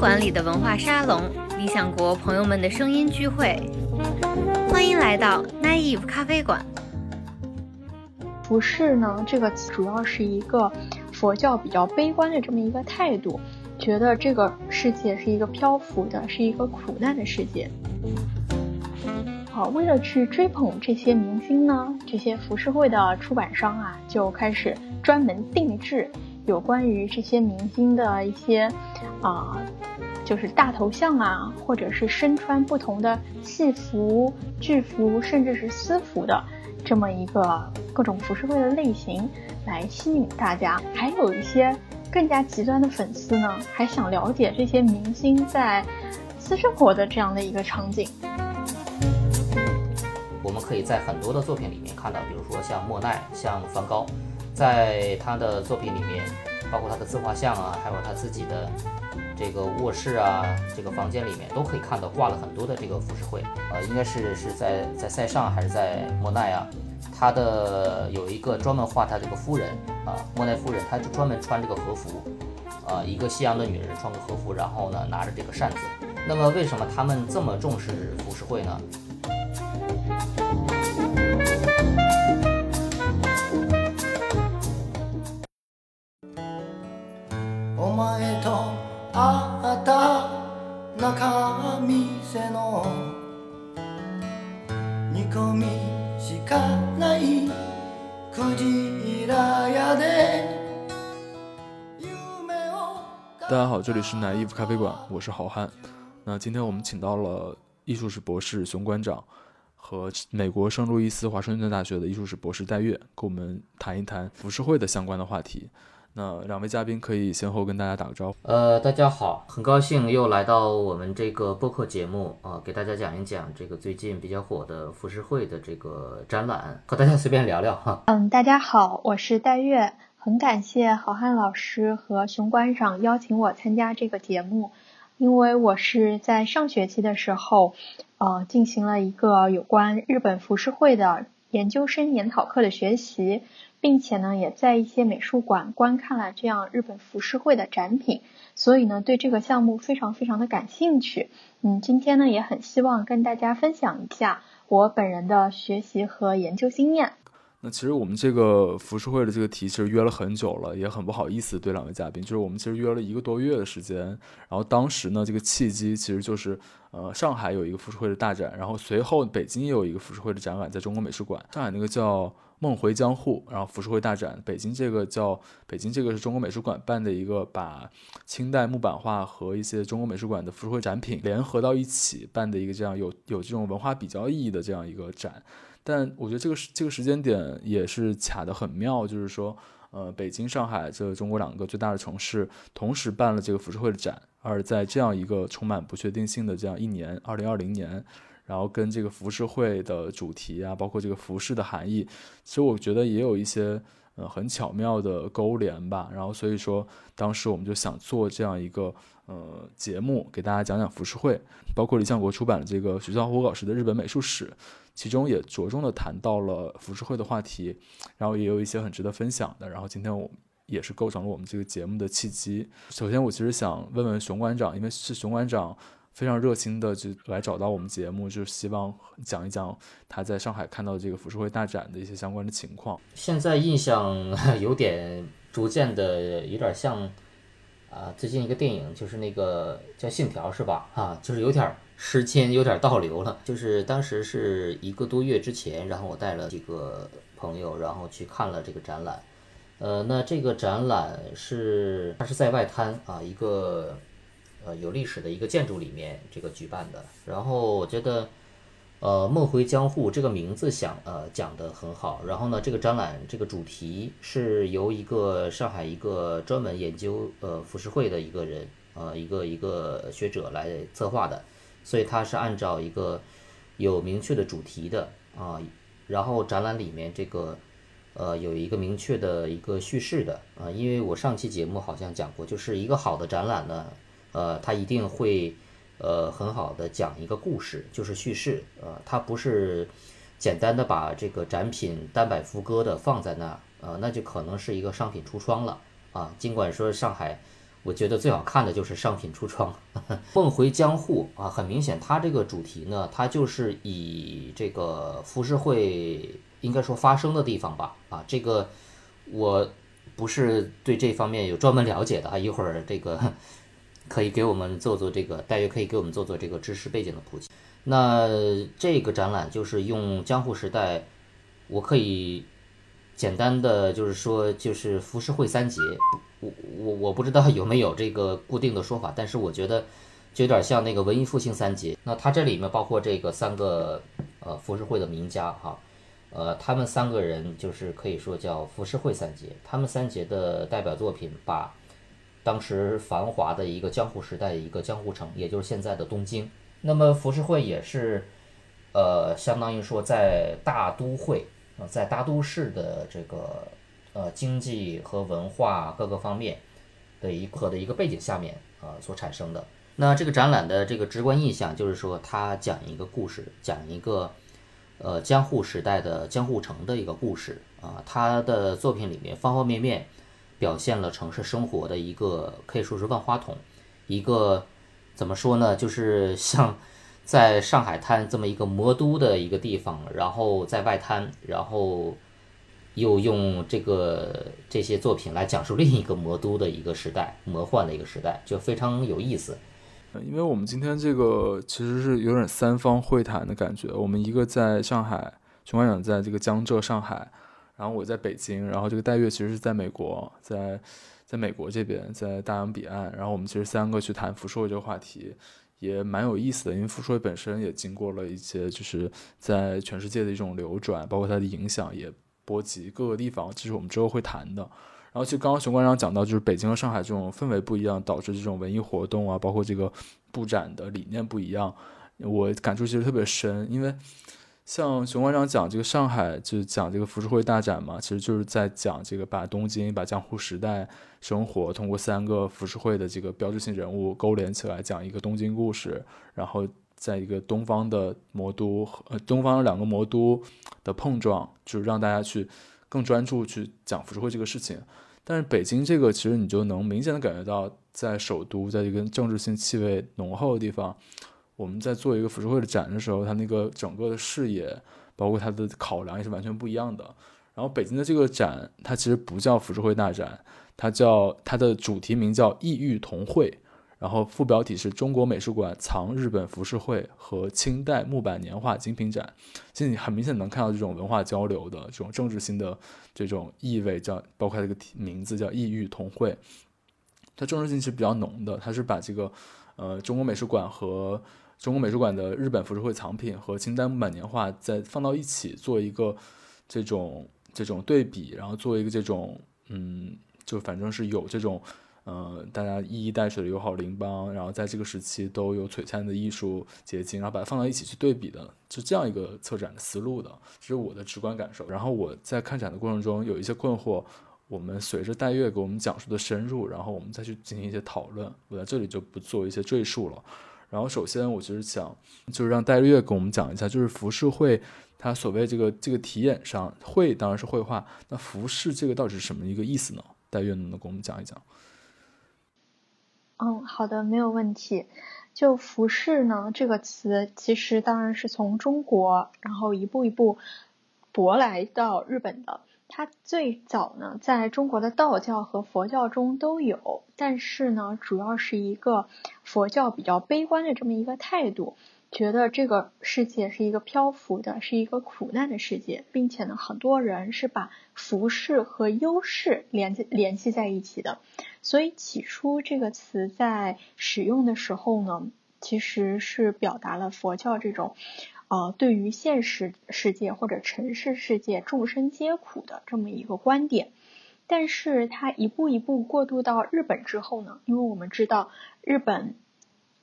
馆里的文化沙龙，理想国朋友们的声音聚会。欢迎来到 Naive 咖啡馆。服饰呢，这个词主要是一个佛教比较悲观的这么一个态度，觉得这个世界是一个漂浮的，是一个苦难的世界。好，为了去追捧这些明星呢，这些浮世绘的出版商啊，就开始专门定制有关于这些明星的一些啊。就是大头像啊，或者是身穿不同的戏服、剧服，甚至是私服的这么一个各种服饰会的类型，来吸引大家。还有一些更加极端的粉丝呢，还想了解这些明星在私生活的这样的一个场景。我们可以在很多的作品里面看到，比如说像莫奈、像梵高，在他的作品里面，包括他的自画像啊，还有他自己的。这个卧室啊，这个房间里面都可以看到挂了很多的这个浮世绘，呃，应该是是在在塞尚还是在莫奈啊？他的有一个专门画他这个夫人啊，莫奈夫人，他就专门穿这个和服，啊，一个西洋的女人穿个和服，然后呢拿着这个扇子。那么为什么他们这么重视浮世绘呢？大家好，这里是奶衣服咖啡馆，我是好汉。那今天我们请到了艺术史博士熊馆长和美国圣路易斯华盛顿大学的艺术史博士戴月，跟我们谈一谈浮世绘的相关的话题。那两位嘉宾可以先后跟大家打个招呼。呃，大家好，很高兴又来到我们这个播客节目啊，给大家讲一讲这个最近比较火的浮世绘的这个展览，和大家随便聊聊哈。嗯，大家好，我是戴月。很感谢好汉老师和熊馆长邀请我参加这个节目，因为我是在上学期的时候，呃，进行了一个有关日本浮世绘的研究生研讨课的学习，并且呢，也在一些美术馆观看了这样日本浮世绘的展品，所以呢，对这个项目非常非常的感兴趣。嗯，今天呢，也很希望跟大家分享一下我本人的学习和研究经验。那其实我们这个浮世绘的这个题其实约了很久了，也很不好意思对两位嘉宾，就是我们其实约了一个多月的时间，然后当时呢这个契机其实就是呃上海有一个浮世绘的大展，然后随后北京也有一个浮世绘的展览在中国美术馆，上海那个叫梦回江户，然后浮世绘大展，北京这个叫北京这个是中国美术馆办的一个把清代木版画和一些中国美术馆的浮世绘展品联合到一起办的一个这样有有这种文化比较意义的这样一个展。但我觉得这个这个时间点也是卡得很妙，就是说，呃，北京、上海这中国两个最大的城市同时办了这个浮世绘的展，而在这样一个充满不确定性的这样一年，二零二零年，然后跟这个浮世绘的主题啊，包括这个服饰的含义，其实我觉得也有一些呃很巧妙的勾连吧。然后所以说，当时我们就想做这样一个呃节目，给大家讲讲浮世绘，包括理想国出版的这个学校火稿时的日本美术史。其中也着重的谈到了浮世绘的话题，然后也有一些很值得分享的。然后今天我也是构成了我们这个节目的契机。首先，我其实想问问熊馆长，因为是熊馆长非常热心的就来找到我们节目，就是希望讲一讲他在上海看到这个浮世绘大展的一些相关的情况。现在印象 有点逐渐的有点像啊，最近一个电影就是那个叫《信条》是吧？啊，就是有点。时间有点倒流了，就是当时是一个多月之前，然后我带了几个朋友，然后去看了这个展览。呃，那这个展览是它是在外滩啊，一个呃有历史的一个建筑里面这个举办的。然后我觉得，呃，梦回江户这个名字想呃讲的很好。然后呢，这个展览这个主题是由一个上海一个专门研究呃浮世绘的一个人呃一个一个学者来策划的。所以它是按照一个有明确的主题的啊，然后展览里面这个呃有一个明确的一个叙事的啊，因为我上期节目好像讲过，就是一个好的展览呢，呃，它一定会呃很好的讲一个故事，就是叙事，呃，它不是简单的把这个展品单摆副歌的放在那，呃，那就可能是一个商品橱窗了啊。尽管说上海。我觉得最好看的就是上品出窗，梦回江户啊，很明显，它这个主题呢，它就是以这个浮世绘应该说发生的地方吧，啊，这个我不是对这方面有专门了解的啊，一会儿这个可以给我们做做这个，大约可以给我们做做这个知识背景的普及。那这个展览就是用江户时代，我可以简单的就是说，就是浮世绘三杰。我我我不知道有没有这个固定的说法，但是我觉得就有点像那个文艺复兴三杰。那它这里面包括这个三个呃浮世绘的名家哈，呃，他们三个人就是可以说叫浮世绘三杰。他们三杰的代表作品，把当时繁华的一个江户时代一个江户城，也就是现在的东京。那么浮世绘也是呃，相当于说在大都会啊，在大都市的这个。呃，经济和文化各个方面的一个的一个背景下面啊所产生的。那这个展览的这个直观印象就是说，它讲一个故事，讲一个呃江户时代的江户城的一个故事啊。他的作品里面方方面面表现了城市生活的一个可以说是万花筒，一个怎么说呢？就是像在上海滩这么一个魔都的一个地方，然后在外滩，然后。又用这个这些作品来讲述另一个魔都的一个时代，魔幻的一个时代，就非常有意思。因为我们今天这个其实是有点三方会谈的感觉，我们一个在上海，熊馆长在这个江浙上海，然后我在北京，然后这个戴月其实是在美国，在在美国这边，在大洋彼岸，然后我们其实三个去谈浮世绘这个话题，也蛮有意思的，因为浮世绘本身也经过了一些就是在全世界的一种流转，包括它的影响也。波及各个地方，这是我们之后会谈的。然后，其实刚刚熊馆长讲到，就是北京和上海这种氛围不一样，导致这种文艺活动啊，包括这个布展的理念不一样。我感触其实特别深，因为像熊馆长讲这个上海，就讲这个浮世绘大展嘛，其实就是在讲这个把东京、把江户时代生活通过三个浮世绘的这个标志性人物勾连起来，讲一个东京故事，然后。在一个东方的魔都呃东方两个魔都的碰撞，就是让大家去更专注去讲浮世绘这个事情。但是北京这个其实你就能明显的感觉到，在首都，在一个政治性气味浓厚的地方，我们在做一个浮世绘的展的时候，它那个整个的视野，包括它的考量也是完全不一样的。然后北京的这个展，它其实不叫浮世绘大展，它叫它的主题名叫异域同会。然后副标题是中国美术馆藏日本浮世绘和清代木板年画精品展，其实你很明显能看到这种文化交流的这种政治性的这种意味，叫包括这个名字叫异域同会，它政治性是比较浓的，它是把这个呃中国美术馆和中国美术馆的日本浮世绘藏品和清代木板年画再放到一起做一个这种这种对比，然后做一个这种嗯，就反正是有这种。呃，大家一衣带水的友好邻邦，然后在这个时期都有璀璨的艺术结晶，然后把它放到一起去对比的，就这样一个策展的思路的，这是我的直观感受。然后我在看展的过程中有一些困惑，我们随着戴月给我们讲述的深入，然后我们再去进行一些讨论。我在这里就不做一些赘述了。然后首先，我就是想，就是让戴月给我们讲一下，就是浮世绘它所谓这个这个题眼上绘当然是绘画，那浮世这个到底是什么一个意思呢？戴月能不能给我们讲一讲？嗯，好的，没有问题。就服饰呢这个词，其实当然是从中国，然后一步一步舶来到日本的。它最早呢，在中国的道教和佛教中都有，但是呢，主要是一个佛教比较悲观的这么一个态度。觉得这个世界是一个漂浮的，是一个苦难的世界，并且呢，很多人是把服饰和优势联系联系在一起的。所以起初这个词在使用的时候呢，其实是表达了佛教这种，呃，对于现实世界或者尘世世界众生皆苦的这么一个观点。但是它一步一步过渡到日本之后呢，因为我们知道日本。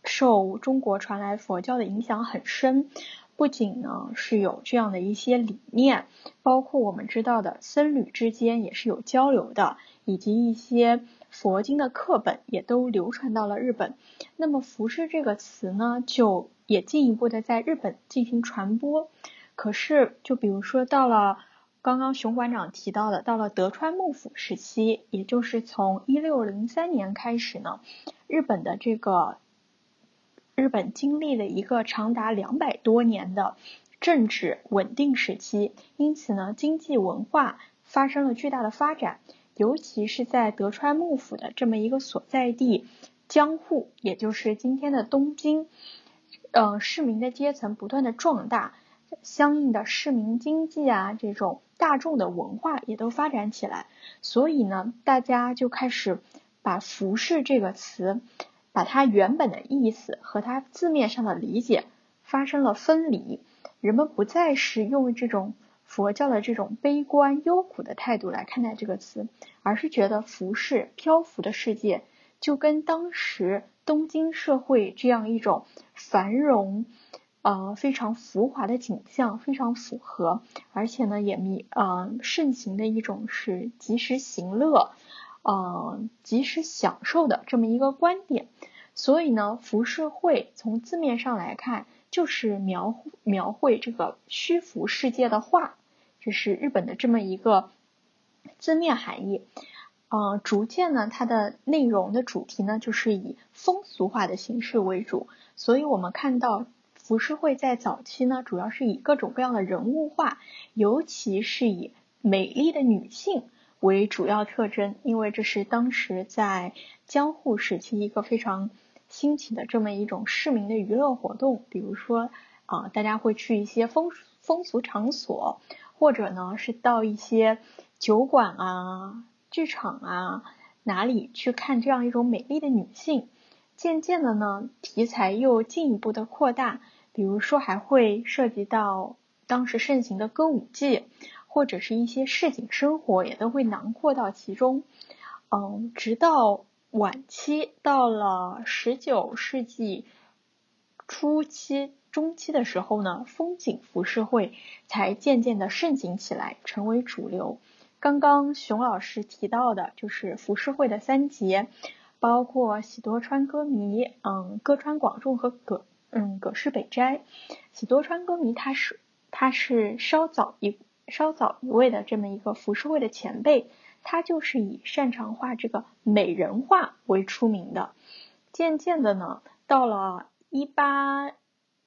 受中国传来佛教的影响很深，不仅呢是有这样的一些理念，包括我们知道的僧侣之间也是有交流的，以及一些佛经的课本也都流传到了日本。那么“服饰”这个词呢，就也进一步的在日本进行传播。可是，就比如说到了。刚刚熊馆长提到的，到了德川幕府时期，也就是从一六零三年开始呢，日本的这个日本经历了一个长达两百多年的政治稳定时期，因此呢，经济文化发生了巨大的发展，尤其是在德川幕府的这么一个所在地江户，也就是今天的东京，呃，市民的阶层不断的壮大。相应的市民经济啊，这种大众的文化也都发展起来，所以呢，大家就开始把服饰这个词，把它原本的意思和它字面上的理解发生了分离。人们不再是用这种佛教的这种悲观忧苦的态度来看待这个词，而是觉得浮世漂浮的世界就跟当时东京社会这样一种繁荣。呃，非常浮华的景象，非常符合，而且呢，也弥呃盛行的一种是及时行乐，呃及时享受的这么一个观点。所以呢，浮世绘从字面上来看，就是描描绘这个虚浮世界的画，这是日本的这么一个字面含义。呃，逐渐呢，它的内容的主题呢，就是以风俗画的形式为主。所以我们看到。浮世绘在早期呢，主要是以各种各样的人物画，尤其是以美丽的女性为主要特征，因为这是当时在江户时期一个非常兴起的这么一种市民的娱乐活动。比如说啊，大家会去一些风风俗场所，或者呢是到一些酒馆啊、剧场啊哪里去看这样一种美丽的女性。渐渐的呢，题材又进一步的扩大。比如说，还会涉及到当时盛行的歌舞伎，或者是一些市井生活，也都会囊括到其中。嗯，直到晚期，到了十九世纪初期、中期的时候呢，风景浮世绘才渐渐的盛行起来，成为主流。刚刚熊老师提到的，就是浮世绘的三杰，包括喜多川歌迷、嗯，歌川广重和葛。嗯，葛饰北斋，喜多川歌迷，他是他是稍早一稍早一位的这么一个浮世绘的前辈，他就是以擅长画这个美人画为出名的。渐渐的呢，到了一八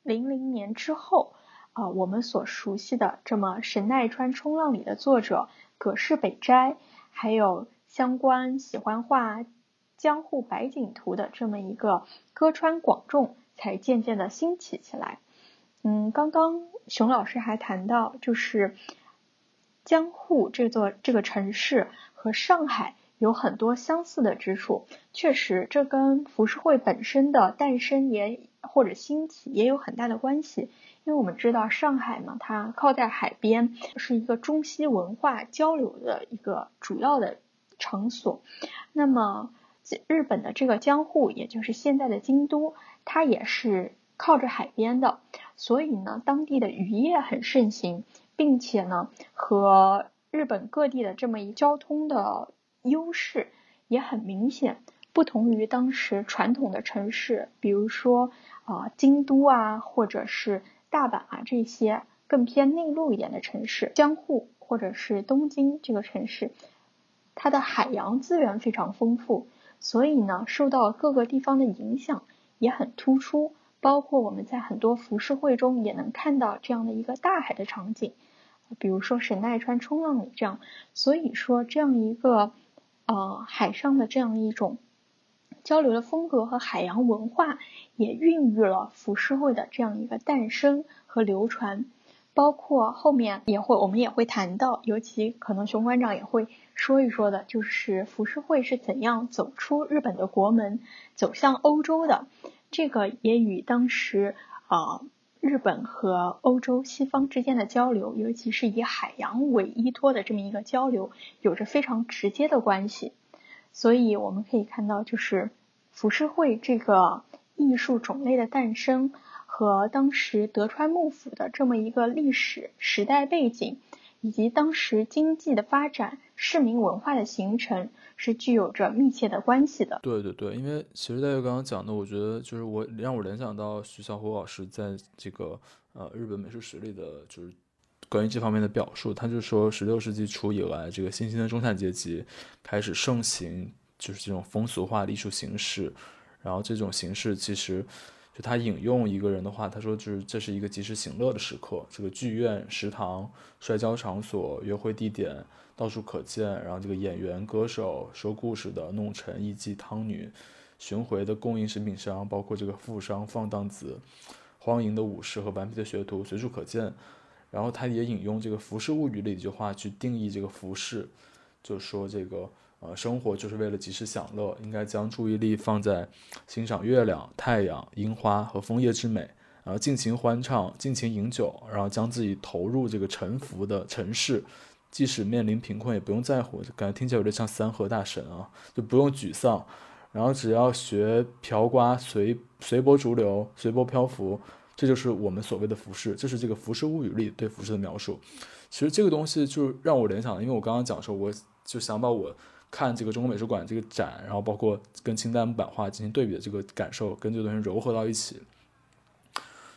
零零年之后，啊，我们所熟悉的这么神奈川冲浪里的作者葛饰北斋，还有相关喜欢画江户百景图的这么一个歌川广重。才渐渐的兴起起来。嗯，刚刚熊老师还谈到，就是江户这座这个城市和上海有很多相似的之处。确实，这跟浮世绘本身的诞生也或者兴起也有很大的关系。因为我们知道上海嘛，它靠在海边，是一个中西文化交流的一个主要的场所。那么，日本的这个江户，也就是现在的京都。它也是靠着海边的，所以呢，当地的渔业很盛行，并且呢，和日本各地的这么一交通的优势也很明显。不同于当时传统的城市，比如说啊京都啊，或者是大阪啊这些更偏内陆一点的城市，江户或者是东京这个城市，它的海洋资源非常丰富，所以呢，受到各个地方的影响。也很突出，包括我们在很多浮世绘中也能看到这样的一个大海的场景，比如说神奈川冲浪里这样。所以说，这样一个呃海上的这样一种交流的风格和海洋文化，也孕育了浮世绘的这样一个诞生和流传。包括后面也会，我们也会谈到，尤其可能熊馆长也会说一说的，就是浮世绘是怎样走出日本的国门，走向欧洲的。这个也与当时啊日本和欧洲西方之间的交流，尤其是以海洋为依托的这么一个交流，有着非常直接的关系。所以我们可以看到，就是浮世绘这个艺术种类的诞生。和当时德川幕府的这么一个历史时代背景，以及当时经济的发展、市民文化的形成，是具有着密切的关系的。对对对，因为其实大家刚刚讲的，我觉得就是我让我联想到徐小虎老师在这个呃日本美术史里的就是关于这方面的表述，他就说，十六世纪初以来，这个新兴的中产阶级开始盛行，就是这种风俗化的艺术形式。然后这种形式其实，就他引用一个人的话，他说就是这是一个及时行乐的时刻，这个剧院、食堂、摔跤场所、约会地点到处可见。然后这个演员、歌手、说故事的、弄臣、艺妓、汤女、巡回的供应食品商，包括这个富商、放荡子、荒淫的武士和顽皮的学徒，随处可见。然后他也引用这个《浮世物语》里一句话去定义这个服饰，就说这个。呃，生活就是为了及时享乐，应该将注意力放在欣赏月亮、太阳、樱花和枫叶之美，然后尽情欢唱、尽情饮酒，然后将自己投入这个沉浮的城市，即使面临贫困也不用在乎，感觉听起来有点像三河大神啊，就不用沮丧，然后只要学瓢瓜随随波逐流、随波漂浮，这就是我们所谓的浮世，这是这个《浮世物语》里对浮世的描述。其实这个东西就让我联想，因为我刚刚讲说，我就想把我。看这个中国美术馆这个展，然后包括跟清代木版画进行对比的这个感受，跟这个东西糅合到一起。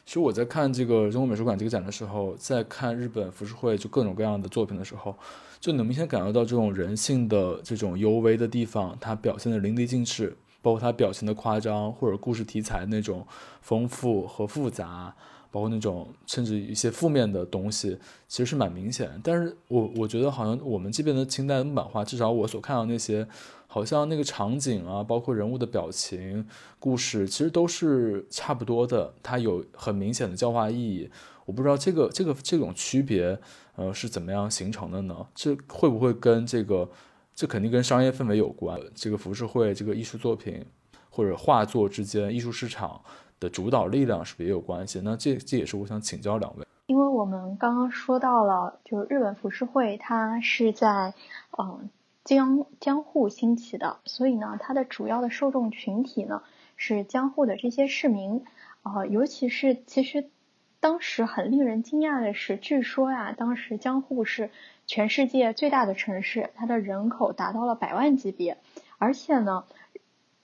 其实我在看这个中国美术馆这个展的时候，在看日本浮世绘就各种各样的作品的时候，就能明显感受到这种人性的这种幽微的地方，它表现的淋漓尽致，包括它表现的夸张或者故事题材那种丰富和复杂。包括那种甚至一些负面的东西，其实是蛮明显。但是我我觉得好像我们这边的清代木版画，至少我所看到那些，好像那个场景啊，包括人物的表情、故事，其实都是差不多的。它有很明显的教化意义。我不知道这个这个这种区别，呃，是怎么样形成的呢？这会不会跟这个，这肯定跟商业氛围有关。这个浮世绘这个艺术作品或者画作之间，艺术市场。的主导力量是不是也有关系？那这这也是我想请教两位，因为我们刚刚说到了，就是日本浮世绘它是在嗯江江户兴起的，所以呢，它的主要的受众群体呢是江户的这些市民啊，尤其是其实当时很令人惊讶的是，据说呀，当时江户是全世界最大的城市，它的人口达到了百万级别，而且呢。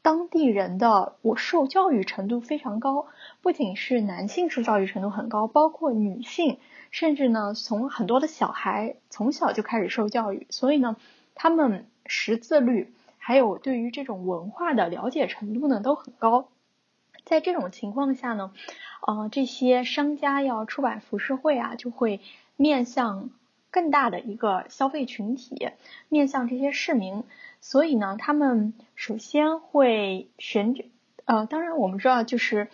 当地人的我受教育程度非常高，不仅是男性受教育程度很高，包括女性，甚至呢，从很多的小孩从小就开始受教育，所以呢，他们识字率还有对于这种文化的了解程度呢都很高。在这种情况下呢，呃，这些商家要出版浮世绘啊，就会面向更大的一个消费群体，面向这些市民。所以呢，他们首先会选，呃，当然我们知道，就是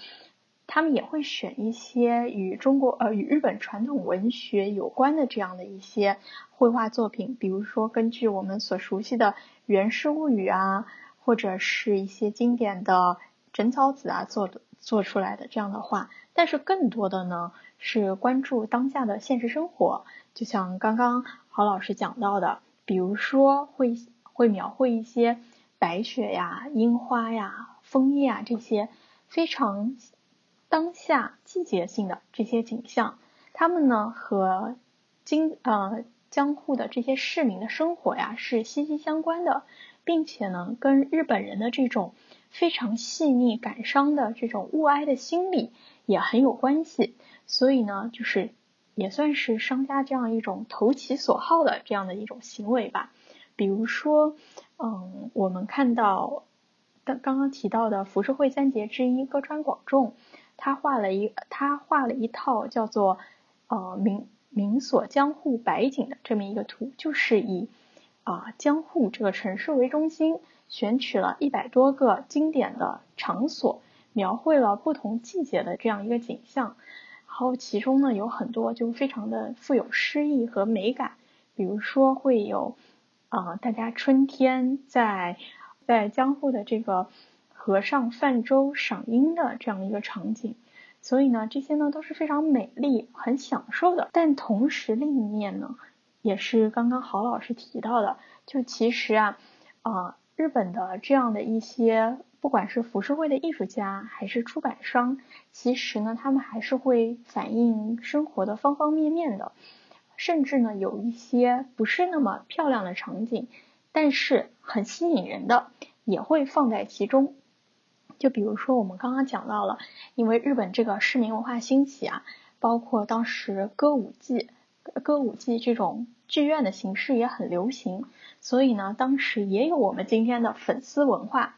他们也会选一些与中国呃与日本传统文学有关的这样的一些绘画作品，比如说根据我们所熟悉的《源氏物语》啊，或者是一些经典的枕草子啊做的做出来的这样的画。但是更多的呢是关注当下的现实生活，就像刚刚郝老师讲到的，比如说会。会描绘一些白雪呀、樱花呀、枫叶啊这些非常当下季节性的这些景象，他们呢和京呃江户的这些市民的生活呀是息息相关的，并且呢跟日本人的这种非常细腻感伤的这种物哀的心理也很有关系，所以呢就是也算是商家这样一种投其所好的这样的一种行为吧。比如说，嗯，我们看到刚刚刚提到的浮世绘三杰之一歌川广重，他画了一他画了一套叫做呃明明所江户百景的这么一个图，就是以啊江户这个城市为中心，选取了一百多个经典的场所，描绘了不同季节的这样一个景象，然后其中呢有很多就非常的富有诗意和美感，比如说会有。啊，大家春天在在江户的这个河上泛舟赏樱的这样一个场景，所以呢，这些呢都是非常美丽、很享受的。但同时，另一面呢，也是刚刚郝老师提到的，就其实啊，啊，日本的这样的一些，不管是浮世绘的艺术家还是出版商，其实呢，他们还是会反映生活的方方面面的。甚至呢，有一些不是那么漂亮的场景，但是很吸引人的，也会放在其中。就比如说我们刚刚讲到了，因为日本这个市民文化兴起啊，包括当时歌舞伎，歌舞伎这种剧院的形式也很流行，所以呢，当时也有我们今天的粉丝文化。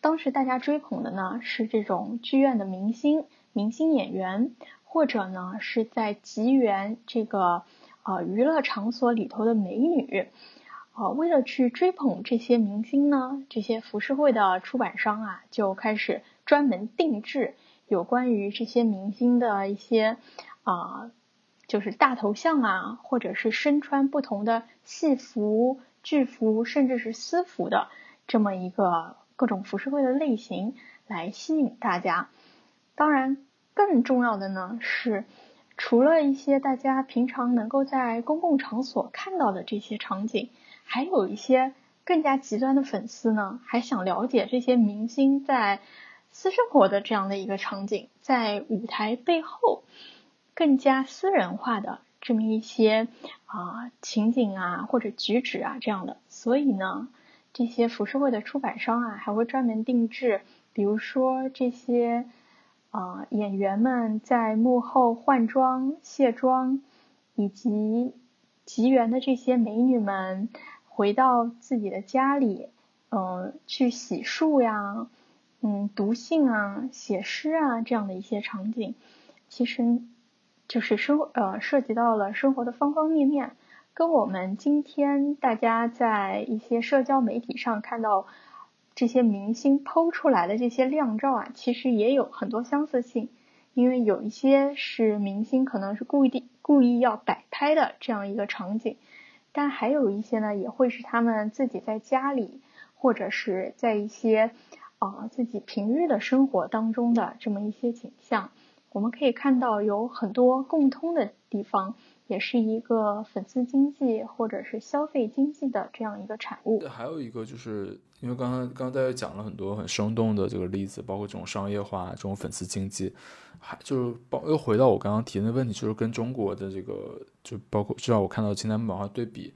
当时大家追捧的呢是这种剧院的明星、明星演员，或者呢是在吉园这个呃娱乐场所里头的美女。啊，为了去追捧这些明星呢，这些浮世绘的出版商啊就开始专门定制有关于这些明星的一些啊，就是大头像啊，或者是身穿不同的戏服、剧服，甚至是私服的这么一个。各种浮世绘的类型来吸引大家，当然更重要的呢是，除了一些大家平常能够在公共场所看到的这些场景，还有一些更加极端的粉丝呢，还想了解这些明星在私生活的这样的一个场景，在舞台背后更加私人化的这么一些啊情景啊或者举止啊这样的，所以呢。这些浮世绘的出版商啊，还会专门定制，比如说这些啊演员们在幕后换装、卸妆，以及吉园的这些美女们回到自己的家里，嗯，去洗漱呀，嗯，读信啊、写诗啊这样的一些场景，其实就是生呃涉及到了生活的方方面面。跟我们今天大家在一些社交媒体上看到这些明星剖出来的这些靓照啊，其实也有很多相似性。因为有一些是明星可能是故意故意要摆拍的这样一个场景，但还有一些呢，也会是他们自己在家里或者是在一些啊自己平日的生活当中的这么一些景象。我们可以看到有很多共通的地方。也是一个粉丝经济或者是消费经济的这样一个产物。还有一个就是，因为刚刚刚刚大家讲了很多很生动的这个例子，包括这种商业化、这种粉丝经济，还就是包又回到我刚刚提的问题，就是跟中国的这个就包括至少我看到清代木版画对比，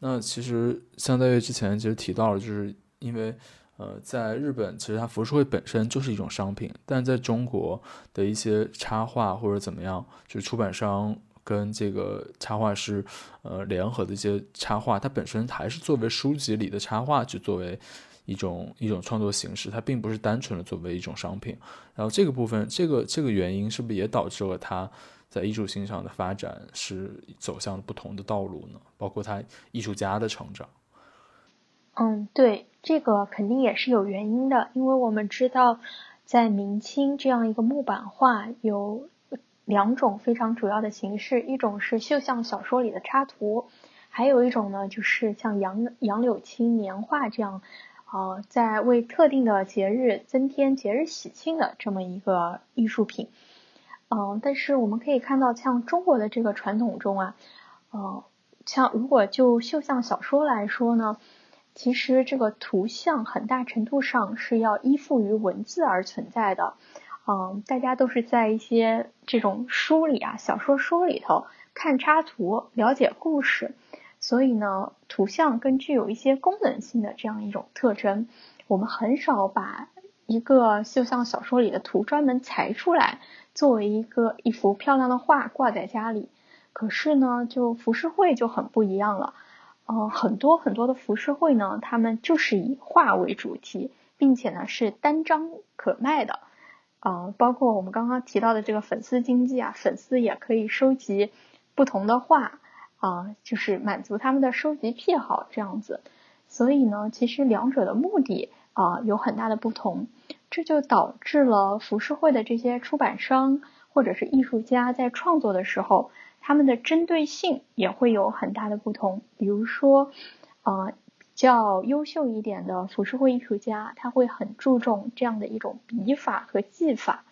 那其实像在之前其实提到了，就是因为呃在日本其实它浮世绘本身就是一种商品，但在中国的一些插画或者怎么样，就是出版商。跟这个插画师，呃，联合的一些插画，它本身还是作为书籍里的插画，去作为一种一种创作形式，它并不是单纯的作为一种商品。然后这个部分，这个这个原因是不是也导致了它在艺术欣赏的发展是走向不同的道路呢？包括他艺术家的成长。嗯，对，这个肯定也是有原因的，因为我们知道，在明清这样一个木版画有。两种非常主要的形式，一种是绣像小说里的插图，还有一种呢，就是像杨杨柳青年画这样，呃，在为特定的节日增添节日喜庆的这么一个艺术品。嗯，但是我们可以看到，像中国的这个传统中啊，呃，像如果就绣像小说来说呢，其实这个图像很大程度上是要依附于文字而存在的。嗯，大家都是在一些这种书里啊，小说书里头看插图，了解故事，所以呢，图像更具有一些功能性的这样一种特征。我们很少把一个就像小说里的图专门裁出来，作为一个一幅漂亮的画挂在家里。可是呢，就浮世绘就很不一样了。嗯，很多很多的浮世绘呢，他们就是以画为主题，并且呢是单张可卖的。啊，包括我们刚刚提到的这个粉丝经济啊，粉丝也可以收集不同的画啊，就是满足他们的收集癖好这样子。所以呢，其实两者的目的啊有很大的不同，这就导致了浮世绘的这些出版商或者是艺术家在创作的时候，他们的针对性也会有很大的不同。比如说，啊。较优秀一点的浮世绘艺术家，他会很注重这样的一种笔法和技法，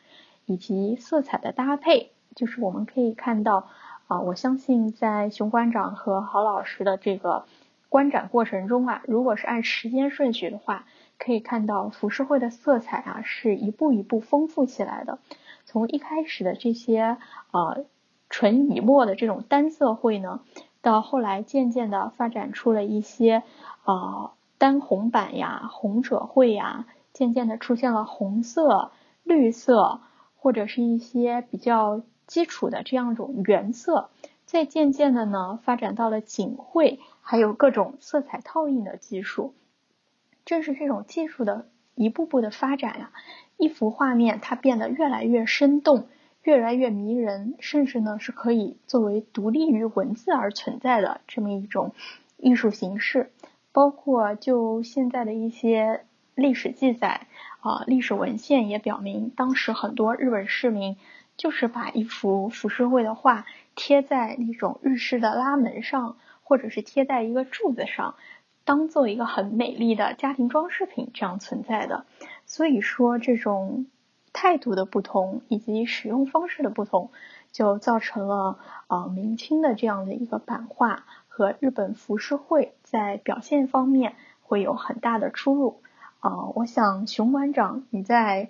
以及色彩的搭配。就是我们可以看到，啊，我相信在熊馆长和郝老师的这个观展过程中啊，如果是按时间顺序的话，可以看到浮世绘的色彩啊是一步一步丰富起来的。从一开始的这些呃纯以墨的这种单色绘呢，到后来渐渐的发展出了一些。啊，单红版呀，红者绘呀，渐渐的出现了红色、绿色，或者是一些比较基础的这样一种原色，再渐渐的呢，发展到了锦绘，还有各种色彩套印的技术。正是这种技术的一步步的发展呀，一幅画面它变得越来越生动，越来越迷人，甚至呢是可以作为独立于文字而存在的这么一种艺术形式。包括就现在的一些历史记载啊，历史文献也表明，当时很多日本市民就是把一幅浮世绘的画贴在那种日式的拉门上，或者是贴在一个柱子上。当做一个很美丽的家庭装饰品这样存在的，所以说这种态度的不同以及使用方式的不同，就造成了呃明清的这样的一个版画和日本浮世绘在表现方面会有很大的出入。啊，我想熊馆长你在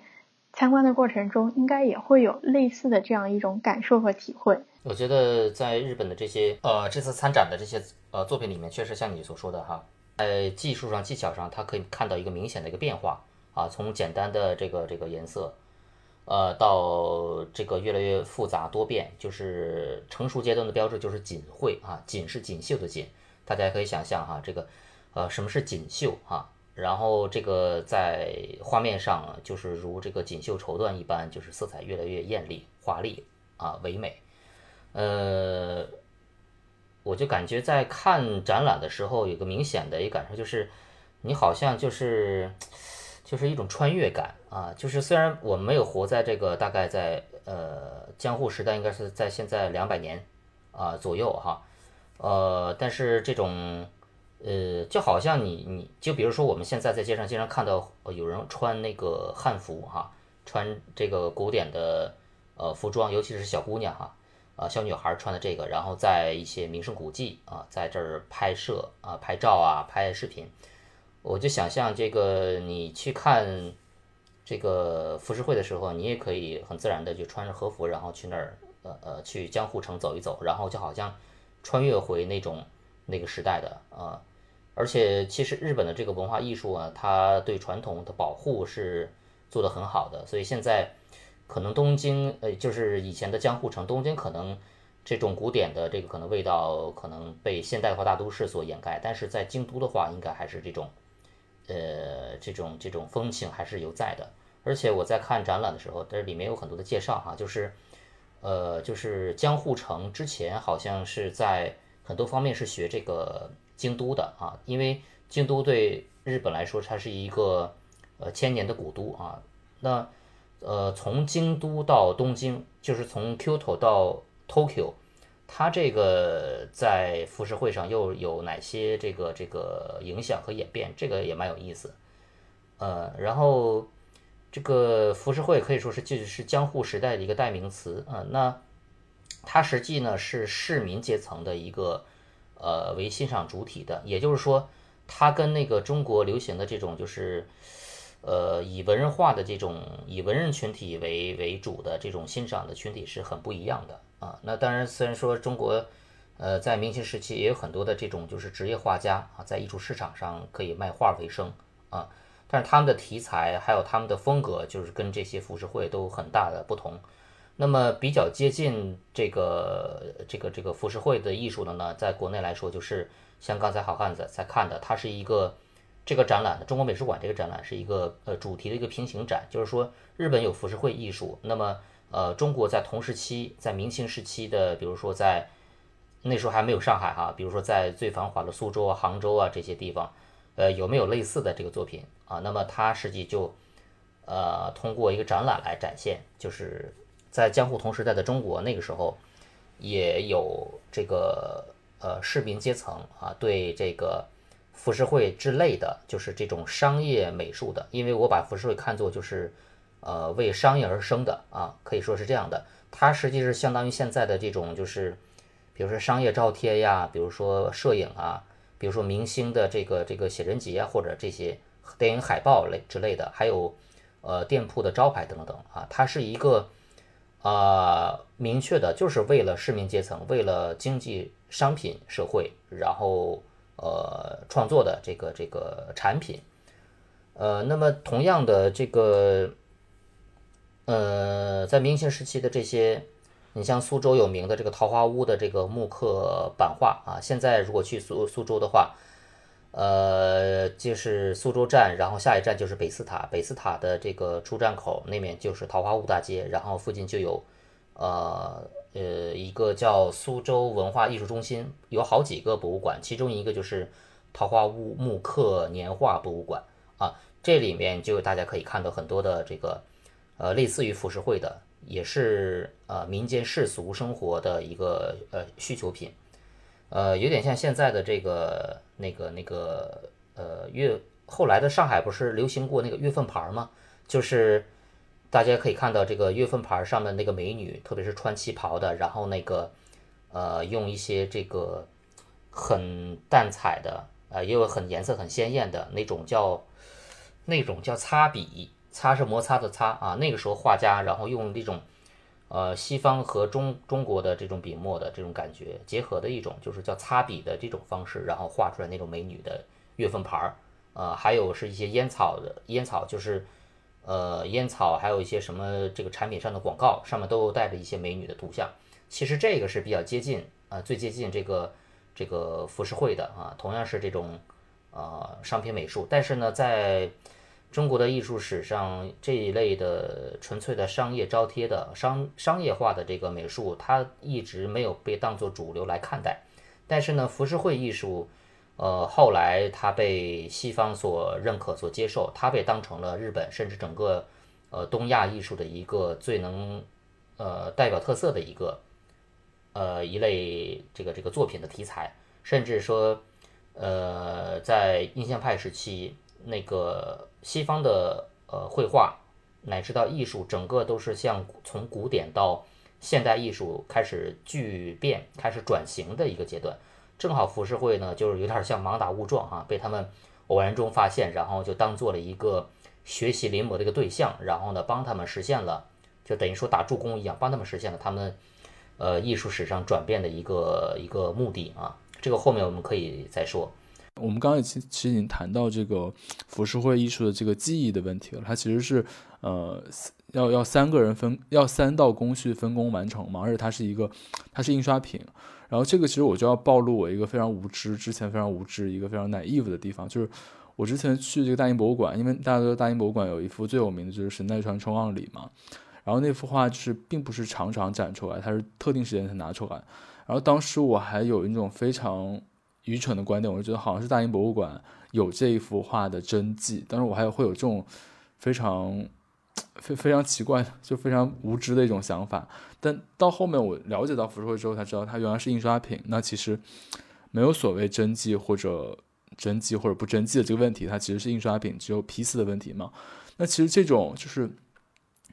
参观的过程中应该也会有类似的这样一种感受和体会。我觉得在日本的这些呃这次参展的这些呃作品里面，确实像你所说的哈。在技术上、技巧上，它可以看到一个明显的一个变化啊，从简单的这个这个颜色，呃，到这个越来越复杂多变，就是成熟阶段的标志就是锦绘啊，锦是锦绣的锦，大家可以想象哈，这个呃什么是锦绣啊？然后这个在画面上就是如这个锦绣绸缎一般，就是色彩越来越艳丽、华丽啊，唯美，呃。我就感觉在看展览的时候，有个明显的一感受，就是你好像就是就是一种穿越感啊。就是虽然我们没有活在这个大概在呃江户时代，应该是在现在两百年啊左右哈，呃，但是这种呃就好像你你就比如说我们现在在街上经常看到有人穿那个汉服哈，穿这个古典的呃服装，尤其是小姑娘哈。啊，小女孩穿的这个，然后在一些名胜古迹啊，在这儿拍摄啊、拍照啊、拍视频，我就想象这个你去看这个浮世绘的时候，你也可以很自然的就穿着和服，然后去那儿呃呃去江户城走一走，然后就好像穿越回那种那个时代的啊。而且其实日本的这个文化艺术啊，它对传统的保护是做得很好的，所以现在。可能东京，呃，就是以前的江户城，东京可能这种古典的这个可能味道可能被现代化大都市所掩盖，但是在京都的话，应该还是这种，呃，这种这种风情还是有在的。而且我在看展览的时候，这里面有很多的介绍哈，就是，呃，就是江户城之前好像是在很多方面是学这个京都的啊，因为京都对日本来说它是一个呃千年的古都啊，那。呃，从京都到东京，就是从 Kyoto 到 Tokyo，它这个在浮世绘上又有哪些这个这个影响和演变？这个也蛮有意思。呃，然后这个浮世绘可以说是就是江户时代的一个代名词啊。那它实际呢是市民阶层的一个呃为欣赏主体的，也就是说，它跟那个中国流行的这种就是。呃，以文人画的这种以文人群体为为主的这种欣赏的群体是很不一样的啊。那当然，虽然说中国，呃，在明清时期也有很多的这种就是职业画家啊，在艺术市场上可以卖画为生啊，但是他们的题材还有他们的风格，就是跟这些浮世绘都很大的不同。那么比较接近这个这个这个浮世绘的艺术的呢，在国内来说，就是像刚才好汉子在看的，它是一个。这个展览的中国美术馆这个展览是一个呃主题的一个平行展，就是说日本有浮世绘艺术，那么呃中国在同时期在明清时期的，比如说在那时候还没有上海哈，比如说在最繁华的苏州啊、杭州啊这些地方，呃有没有类似的这个作品啊？那么它实际就呃通过一个展览来展现，就是在江户同时代的中国那个时候也有这个呃市民阶层啊对这个。浮世绘之类的，就是这种商业美术的，因为我把浮世绘看作就是，呃，为商业而生的啊，可以说是这样的。它实际是相当于现在的这种，就是，比如说商业照贴呀，比如说摄影啊，比如说明星的这个这个写真集啊，或者这些电影海报类之类的，还有呃店铺的招牌等等啊，它是一个啊明确的，就是为了市民阶层，为了经济商品社会，然后。呃，创作的这个这个产品，呃，那么同样的这个，呃，在明清时期的这些你像苏州有名的这个桃花坞的这个木刻版画啊，现在如果去苏苏州的话，呃，就是苏州站，然后下一站就是北寺塔，北寺塔的这个出站口那面就是桃花坞大街，然后附近就有，呃呃一个叫苏州文化艺术中心，有好几个博物馆，其中一个就是桃花坞木刻年画博物馆啊，这里面就大家可以看到很多的这个，呃，类似于浮世绘的，也是呃民间世俗生活的一个呃需求品。呃，有点像现在的这个那个那个呃月，后来的上海不是流行过那个月份牌吗？就是大家可以看到这个月份牌上面那个美女，特别是穿旗袍的，然后那个呃用一些这个很淡彩的，呃也有很颜色很鲜艳的那种叫那种叫擦笔，擦是摩擦的擦啊，那个时候画家然后用那种。呃，西方和中中国的这种笔墨的这种感觉结合的一种，就是叫擦笔的这种方式，然后画出来那种美女的月份牌儿，呃，还有是一些烟草的烟草，就是呃烟草，还有一些什么这个产品上的广告，上面都带着一些美女的图像。其实这个是比较接近啊，最接近这个这个浮世绘的啊，同样是这种呃商品美术，但是呢，在中国的艺术史上，这一类的纯粹的商业招贴的商商业化的这个美术，它一直没有被当作主流来看待。但是呢，浮世绘艺术，呃，后来它被西方所认可、所接受，它被当成了日本甚至整个呃东亚艺术的一个最能呃代表特色的一个呃一类这个这个作品的题材，甚至说呃在印象派时期那个。西方的呃绘画乃至到艺术，整个都是像从古典到现代艺术开始巨变、开始转型的一个阶段。正好浮世绘呢，就是有点像盲打误撞哈，被他们偶然中发现，然后就当做了一个学习临摹的一个对象，然后呢帮他们实现了，就等于说打助攻一样，帮他们实现了他们呃艺术史上转变的一个一个目的啊。这个后面我们可以再说。我们刚刚其其实已经谈到这个浮世绘艺术的这个技艺的问题了，它其实是呃要要三个人分要三道工序分工完成嘛，而且它是一个它是印刷品，然后这个其实我就要暴露我一个非常无知之前非常无知一个非常 naive 的地方，就是我之前去这个大英博物馆，因为大家都知道大英博物馆有一幅最有名的就是神奈川冲浪里嘛，然后那幅画就是并不是常常展出来，它是特定时间才拿出来，然后当时我还有一种非常。愚蠢的观点，我就觉得好像是大英博物馆有这一幅画的真迹，但是我还会有这种非常非非常奇怪、就非常无知的一种想法。但到后面我了解到浮世绘之后，才知道它原来是印刷品。那其实没有所谓真迹或者真迹或者不真迹的这个问题，它其实是印刷品，只有批次的问题嘛。那其实这种就是，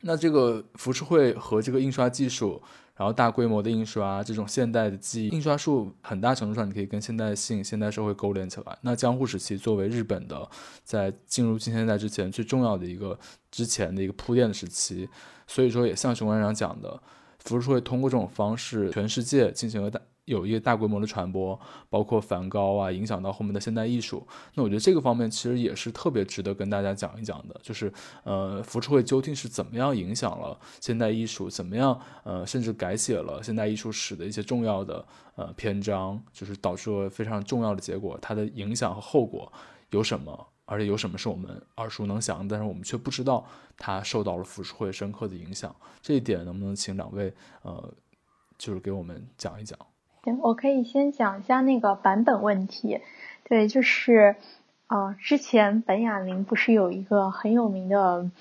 那这个浮世绘和这个印刷技术。然后大规模的印刷，这种现代的记忆印刷术，很大程度上你可以跟现代性、现代社会勾连起来。那江户时期作为日本的在进入近现代之前最重要的一个之前的一个铺垫的时期，所以说也像熊馆长讲的，浮世绘通过这种方式，全世界进行了大。有一些大规模的传播，包括梵高啊，影响到后面的现代艺术。那我觉得这个方面其实也是特别值得跟大家讲一讲的，就是呃，浮世绘究竟是怎么样影响了现代艺术，怎么样呃，甚至改写了现代艺术史的一些重要的呃篇章，就是导致了非常重要的结果。它的影响和后果有什么？而且有什么是我们耳熟能详，但是我们却不知道它受到了浮世绘深刻的影响。这一点能不能请两位呃，就是给我们讲一讲？行，我可以先讲一下那个版本问题。对，就是，呃，之前本雅明不是有一个很有名的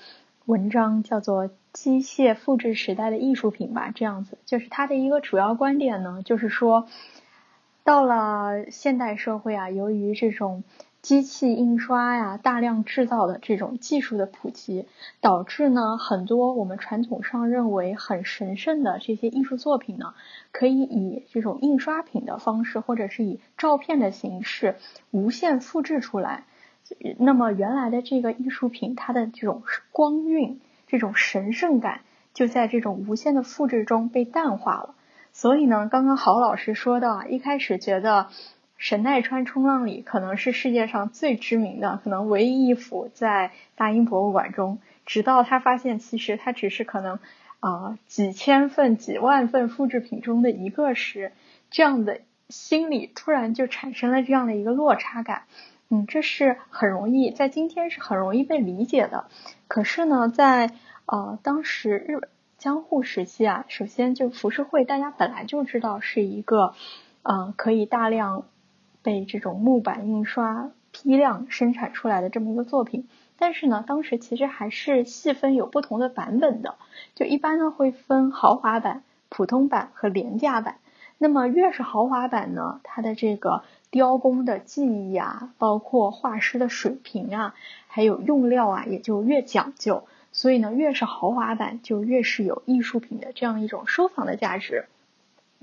文章，叫做《机械复制时代的艺术品》吧？这样子，就是他的一个主要观点呢，就是说，到了现代社会啊，由于这种。机器印刷呀，大量制造的这种技术的普及，导致呢很多我们传统上认为很神圣的这些艺术作品呢，可以以这种印刷品的方式，或者是以照片的形式无限复制出来。那么原来的这个艺术品，它的这种光晕、这种神圣感，就在这种无限的复制中被淡化了。所以呢，刚刚郝老师说到，一开始觉得。神奈川冲浪里可能是世界上最知名的，可能唯一一幅在大英博物馆中。直到他发现，其实它只是可能，啊几千份、几万份复制品中的一个时，这样的心理突然就产生了这样的一个落差感。嗯，这是很容易在今天是很容易被理解的。可是呢，在呃当时日本江户时期啊，首先就浮世绘，大家本来就知道是一个嗯可以大量被这种木板印刷批量生产出来的这么一个作品。但是呢，当时其实还是细分有不同的版本的，就一般呢会分豪华版、普通版和廉价版。那么越是豪华版呢，它的这个。雕工的技艺啊，包括画师的水平啊，还有用料啊，也就越讲究。所以呢，越是豪华版，就越是有艺术品的这样一种收藏的价值。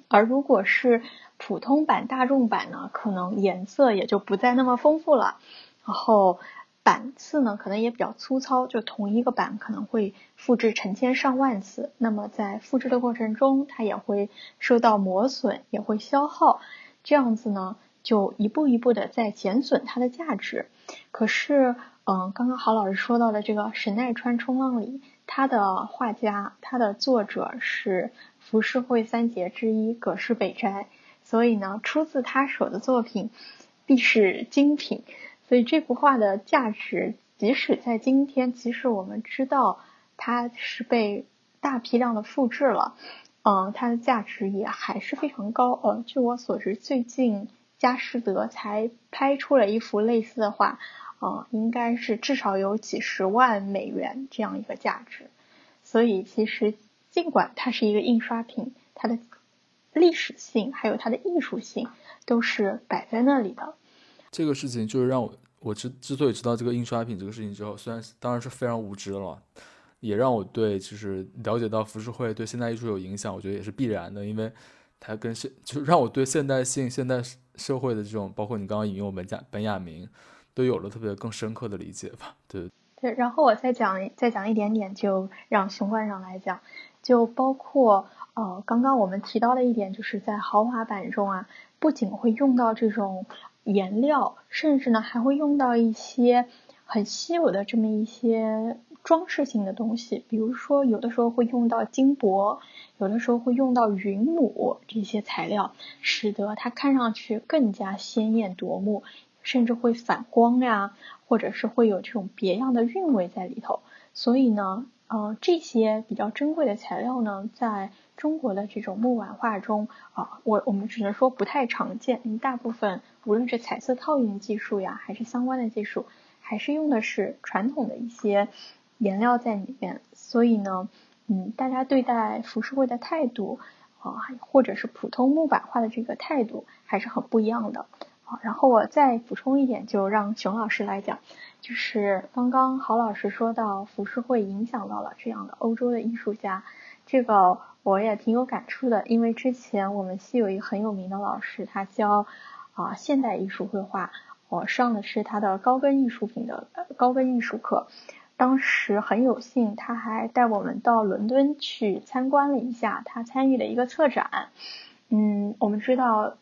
而如果是普通版、大众版呢，可能颜色也就不再那么丰富了。然后版次呢，可能也比较粗糙，就同一个版可能会复制成千上万次。那么在复制的过程中，它也会受到磨损，也会消耗。这样子呢？就一步一步的在减损它的价值。可是，嗯，刚刚郝老师说到的这个神奈川冲浪里，它的画家，它的作者是浮世绘三杰之一葛饰北斋，所以呢，出自他手的作品必是精品。所以这幅画的价值，即使在今天，即使我们知道它是被大批量的复制了，嗯，它的价值也还是非常高。呃，据我所知，最近。佳士得才拍出了一幅类似的画，呃，应该是至少有几十万美元这样一个价值。所以其实尽管它是一个印刷品，它的历史性还有它的艺术性都是摆在那里的。这个事情就是让我我之之所以知道这个印刷品这个事情之后，虽然当然是非常无知了，也让我对就是了解到浮世绘对现代艺术有影响，我觉得也是必然的，因为它跟现就让我对现代性现代。社会的这种，包括你刚刚引用本雅本雅明，都有了特别更深刻的理解吧？对对。然后我再讲再讲一点点，就让熊观上来讲，就包括呃刚刚我们提到的一点，就是在豪华版中啊，不仅会用到这种颜料，甚至呢还会用到一些很稀有的这么一些装饰性的东西，比如说有的时候会用到金箔。有的时候会用到云母这些材料，使得它看上去更加鲜艳夺目，甚至会反光呀，或者是会有这种别样的韵味在里头。所以呢，呃，这些比较珍贵的材料呢，在中国的这种木碗画中啊，我我们只能说不太常见。大部分无论是彩色套印技术呀，还是相关的技术，还是用的是传统的一些颜料在里面。所以呢。嗯，大家对待浮世绘的态度啊，或者是普通木板画的这个态度还是很不一样的啊。然后我再补充一点，就让熊老师来讲，就是刚刚郝老师说到浮世绘影响到了这样的欧洲的艺术家，这个我也挺有感触的，因为之前我们系有一个很有名的老师，他教啊现代艺术绘画，我上的是他的高跟艺术品的高跟艺术课。当时很有幸，他还带我们到伦敦去参观了一下，他参与了一个策展。嗯，我们知道，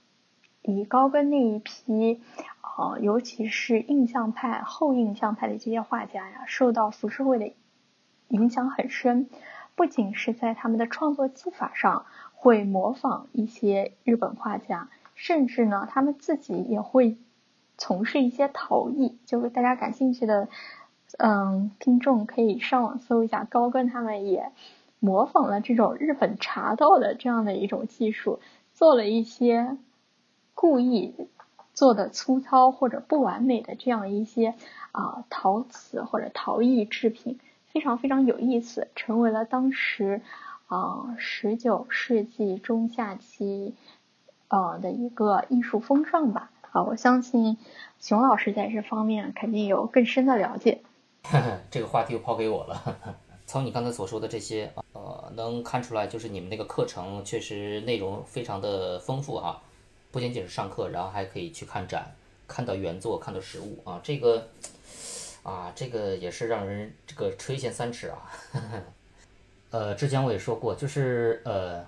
以高更那一批，呃，尤其是印象派、后印象派的这些画家呀，受到浮世绘的影响很深。不仅是在他们的创作技法上会模仿一些日本画家，甚至呢，他们自己也会从事一些陶艺。就是大家感兴趣的。嗯，听众可以上网搜一下，高更他们也模仿了这种日本茶道的这样的一种技术，做了一些故意做的粗糙或者不完美的这样一些啊陶瓷或者陶艺制品，非常非常有意思，成为了当时啊十九世纪中下期呃的一个艺术风尚吧。啊，我相信熊老师在这方面肯定有更深的了解。这个话题又抛给我了。从你刚才所说的这些，呃，能看出来，就是你们那个课程确实内容非常的丰富哈，不仅仅是上课，然后还可以去看展，看到原作，看到实物啊，这个啊，这个也是让人这个垂涎三尺啊。呃，之前我也说过，就是呃，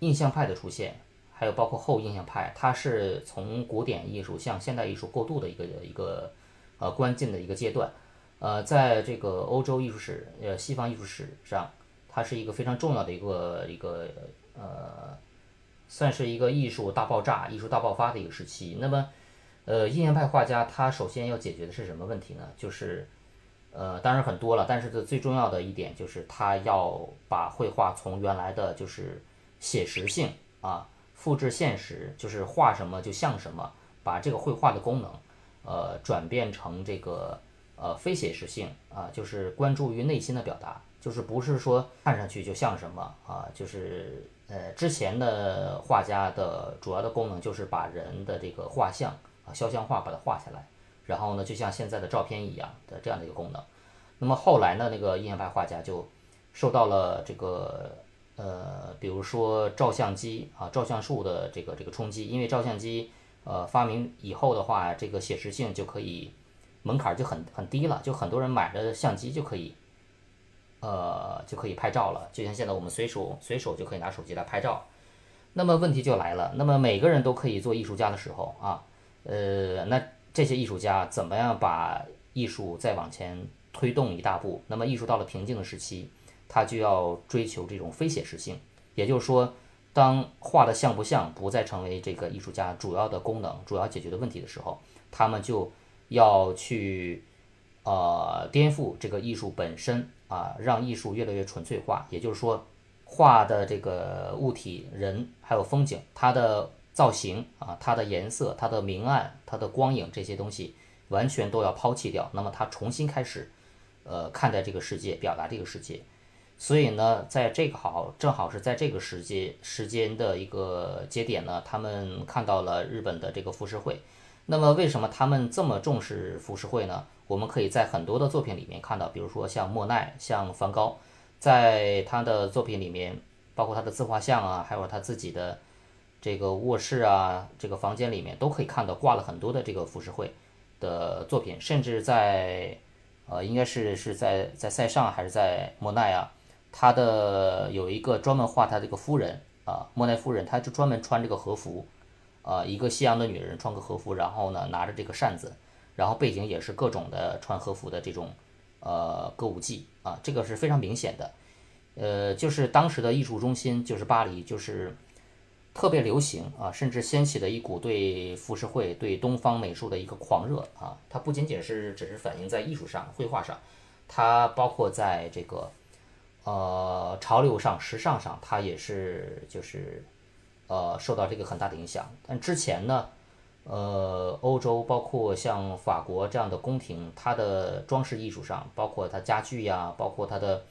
印象派的出现，还有包括后印象派，它是从古典艺术向现代艺术过渡的一个一个呃关键的一个阶段。呃，在这个欧洲艺术史、呃西方艺术史上，它是一个非常重要的一个一个呃，算是一个艺术大爆炸、艺术大爆发的一个时期。那么，呃，印象派画家他首先要解决的是什么问题呢？就是呃，当然很多了，但是这最重要的一点就是他要把绘画从原来的就是写实性啊，复制现实，就是画什么就像什么，把这个绘画的功能呃转变成这个。呃，非写实性啊，就是关注于内心的表达，就是不是说看上去就像什么啊，就是呃，之前的画家的主要的功能就是把人的这个画像啊，肖像画把它画下来，然后呢，就像现在的照片一样的这样的一个功能。那么后来呢，那个印象派画家就受到了这个呃，比如说照相机啊、照相术的这个这个冲击，因为照相机呃发明以后的话，这个写实性就可以。门槛就很很低了，就很多人买了相机就可以，呃，就可以拍照了。就像现在我们随手随手就可以拿手机来拍照。那么问题就来了，那么每个人都可以做艺术家的时候啊，呃，那这些艺术家怎么样把艺术再往前推动一大步？那么艺术到了瓶颈的时期，他就要追求这种非写实性。也就是说，当画的像不像不再成为这个艺术家主要的功能、主要解决的问题的时候，他们就。要去，呃，颠覆这个艺术本身啊，让艺术越来越纯粹化。也就是说，画的这个物体、人还有风景，它的造型啊，它的颜色、它的明暗、它的光影这些东西，完全都要抛弃掉。那么，他重新开始，呃，看待这个世界，表达这个世界。所以呢，在这个好，正好是在这个时间时间的一个节点呢，他们看到了日本的这个浮世绘。那么为什么他们这么重视浮世绘呢？我们可以在很多的作品里面看到，比如说像莫奈、像梵高，在他的作品里面，包括他的自画像啊，还有他自己的这个卧室啊，这个房间里面都可以看到挂了很多的这个浮世绘的作品，甚至在呃，应该是是在在塞尚还是在莫奈啊，他的有一个专门画他这个夫人啊，莫奈夫人，他就专门穿这个和服。呃，一个西洋的女人穿个和服，然后呢拿着这个扇子，然后背景也是各种的穿和服的这种呃歌舞伎啊，这个是非常明显的。呃，就是当时的艺术中心就是巴黎，就是特别流行啊，甚至掀起了一股对浮世绘、对东方美术的一个狂热啊。它不仅仅是只是反映在艺术上、绘画上，它包括在这个呃潮流上、时尚上，它也是就是。呃，受到这个很大的影响。但之前呢，呃，欧洲包括像法国这样的宫廷，它的装饰艺术上，包括它家具呀，包括它的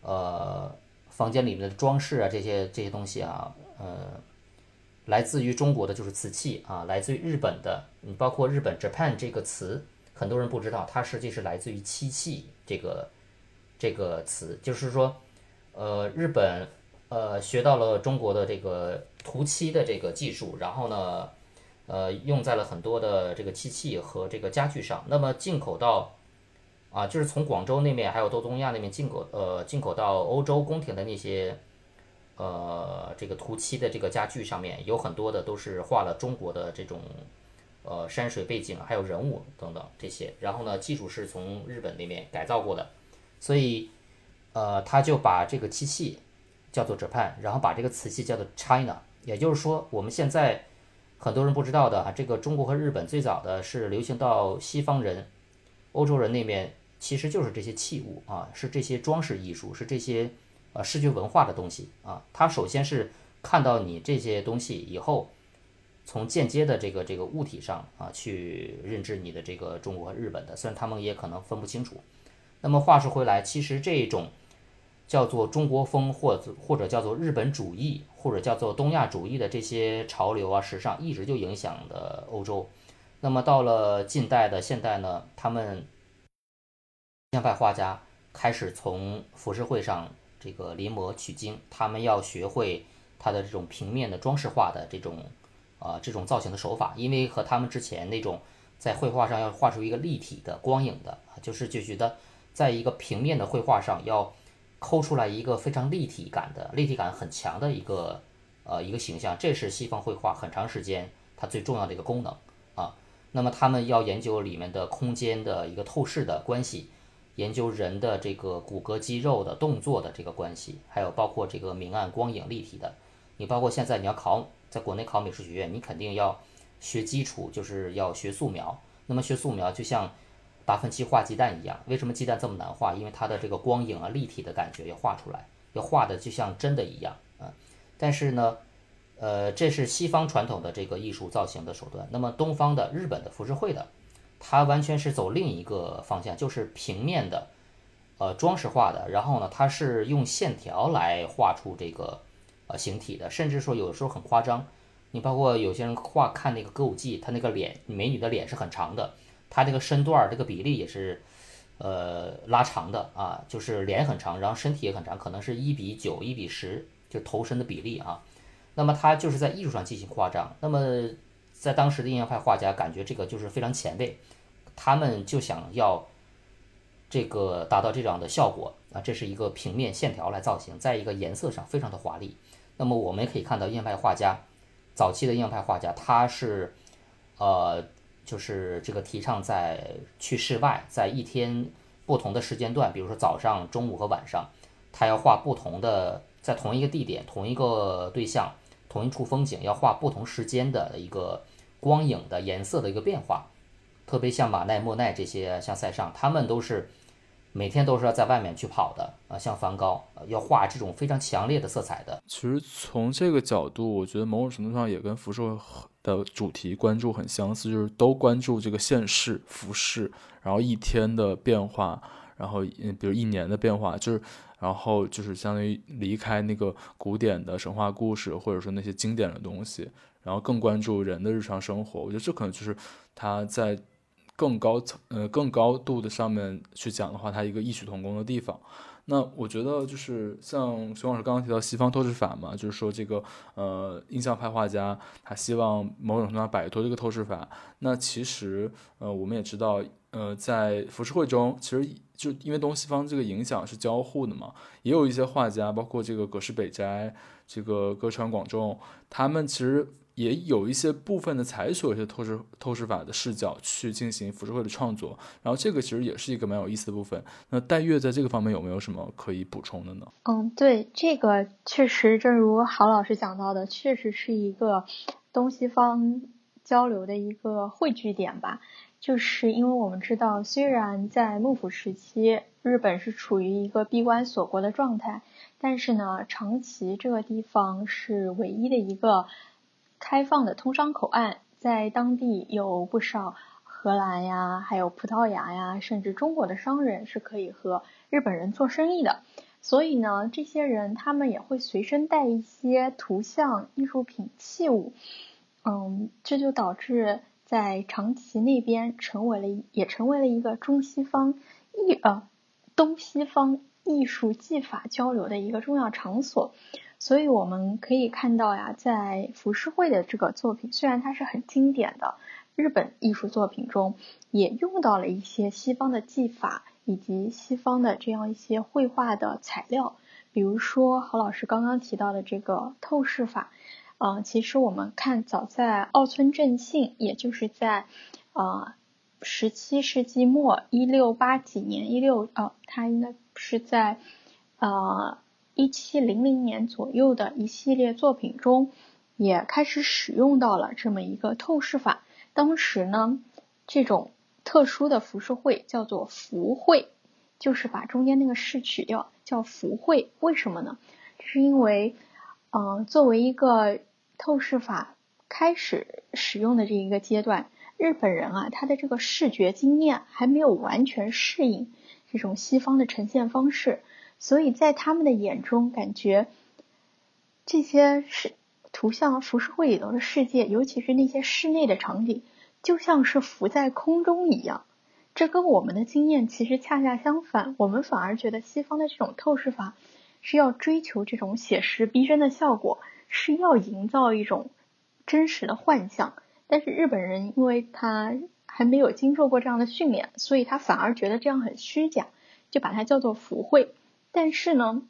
呃房间里面的装饰啊，这些这些东西啊，呃，来自于中国的就是瓷器啊，来自于日本的，你包括日本 Japan 这个词，很多人不知道，它实际是来自于漆器这个这个词，就是说，呃，日本。呃，学到了中国的这个涂漆的这个技术，然后呢，呃，用在了很多的这个漆器和这个家具上。那么进口到啊，就是从广州那边还有东东亚那边进口，呃，进口到欧洲宫廷的那些呃这个涂漆的这个家具上面，有很多的都是画了中国的这种呃山水背景，还有人物等等这些。然后呢，技术是从日本那边改造过的，所以呃，他就把这个漆器。叫做 Japan，然后把这个瓷器叫做 China，也就是说，我们现在很多人不知道的啊，这个中国和日本最早的是流行到西方人、欧洲人那边，其实就是这些器物啊，是这些装饰艺术，是这些呃视觉文化的东西啊。他首先是看到你这些东西以后，从间接的这个这个物体上啊去认知你的这个中国和日本的，虽然他们也可能分不清楚。那么话说回来，其实这种。叫做中国风，或者或者叫做日本主义，或者叫做东亚主义的这些潮流啊、时尚，一直就影响的欧洲。那么到了近代的现代呢，他们印象派画家开始从浮世绘上这个临摹取经，他们要学会他的这种平面的装饰画的这种啊这种造型的手法，因为和他们之前那种在绘画上要画出一个立体的光影的，就是就觉得在一个平面的绘画上要。抠出来一个非常立体感的、立体感很强的一个呃一个形象，这是西方绘画很长时间它最重要的一个功能啊。那么他们要研究里面的空间的一个透视的关系，研究人的这个骨骼肌肉的动作的这个关系，还有包括这个明暗光影立体的。你包括现在你要考，在国内考美术学院，你肯定要学基础，就是要学素描。那么学素描就像达芬奇画鸡蛋一样，为什么鸡蛋这么难画？因为它的这个光影啊、立体的感觉要画出来，要画的就像真的一样啊。但是呢，呃，这是西方传统的这个艺术造型的手段。那么东方的日本的浮世绘的。它完全是走另一个方向，就是平面的，呃，装饰画的。然后呢，它是用线条来画出这个呃形体的，甚至说有的时候很夸张。你包括有些人画看那个歌舞伎，他那个脸美女的脸是很长的，他这个身段这个比例也是呃拉长的啊，就是脸很长，然后身体也很长，可能是一比九、一比十，就头身的比例啊。那么他就是在艺术上进行夸张。那么在当时的印象派画家感觉这个就是非常前卫。他们就想要这个达到这样的效果啊，这是一个平面线条来造型，在一个颜色上非常的华丽。那么我们也可以看到印派画家，早期的印派画家，他是呃，就是这个提倡在去室外，在一天不同的时间段，比如说早上、中午和晚上，他要画不同的，在同一个地点、同一个对象、同一处风景，要画不同时间的一个光影的颜色的一个变化。特别像马奈、莫奈这些，像塞尚，他们都是每天都是要在外面去跑的啊。像梵高，要画这种非常强烈的色彩的。其实从这个角度，我觉得某种程度上也跟辐射的主题关注很相似，就是都关注这个现世、服饰，然后一天的变化，然后嗯，比如一年的变化，就是然后就是相当于离开那个古典的神话故事，或者说那些经典的东西，然后更关注人的日常生活。我觉得这可能就是他在。更高层呃更高度的上面去讲的话，它一个异曲同工的地方。那我觉得就是像熊老师刚刚提到西方透视法嘛，就是说这个呃印象派画家他希望某种程度上摆脱这个透视法。那其实呃我们也知道呃在浮世绘中，其实就因为东西方这个影响是交互的嘛，也有一些画家，包括这个葛饰北斋、这个歌川广重，他们其实。也有一些部分的采取一些透视透视法的视角去进行浮世绘的创作，然后这个其实也是一个蛮有意思的部分。那戴月在这个方面有没有什么可以补充的呢？嗯，对，这个确实，正如郝老师讲到的，确实是一个东西方交流的一个汇聚点吧。就是因为我们知道，虽然在幕府时期，日本是处于一个闭关锁国的状态，但是呢，长崎这个地方是唯一的一个。开放的通商口岸，在当地有不少荷兰呀，还有葡萄牙呀，甚至中国的商人是可以和日本人做生意的。所以呢，这些人他们也会随身带一些图像、艺术品、器物。嗯，这就导致在长崎那边成为了，也成为了一个中西方艺呃东西方艺术技法交流的一个重要场所。所以我们可以看到呀，在浮世绘的这个作品，虽然它是很经典的日本艺术作品中，也用到了一些西方的技法以及西方的这样一些绘画的材料，比如说何老师刚刚提到的这个透视法。呃，其实我们看早在奥村正信，也就是在呃十七世纪末一六八几年一六呃，他应该是在呃。一七零零年左右的一系列作品中，也开始使用到了这么一个透视法。当时呢，这种特殊的浮世绘叫做浮绘，就是把中间那个“视”取掉，叫浮绘。为什么呢？是因为，嗯，作为一个透视法开始使用的这一个阶段，日本人啊，他的这个视觉经验还没有完全适应这种西方的呈现方式。所以在他们的眼中，感觉这些是图像浮世绘里头的世界，尤其是那些室内的场景，就像是浮在空中一样。这跟我们的经验其实恰恰相反，我们反而觉得西方的这种透视法是要追求这种写实逼真的效果，是要营造一种真实的幻象。但是日本人因为他还没有经受过这样的训练，所以他反而觉得这样很虚假，就把它叫做浮绘。但是呢，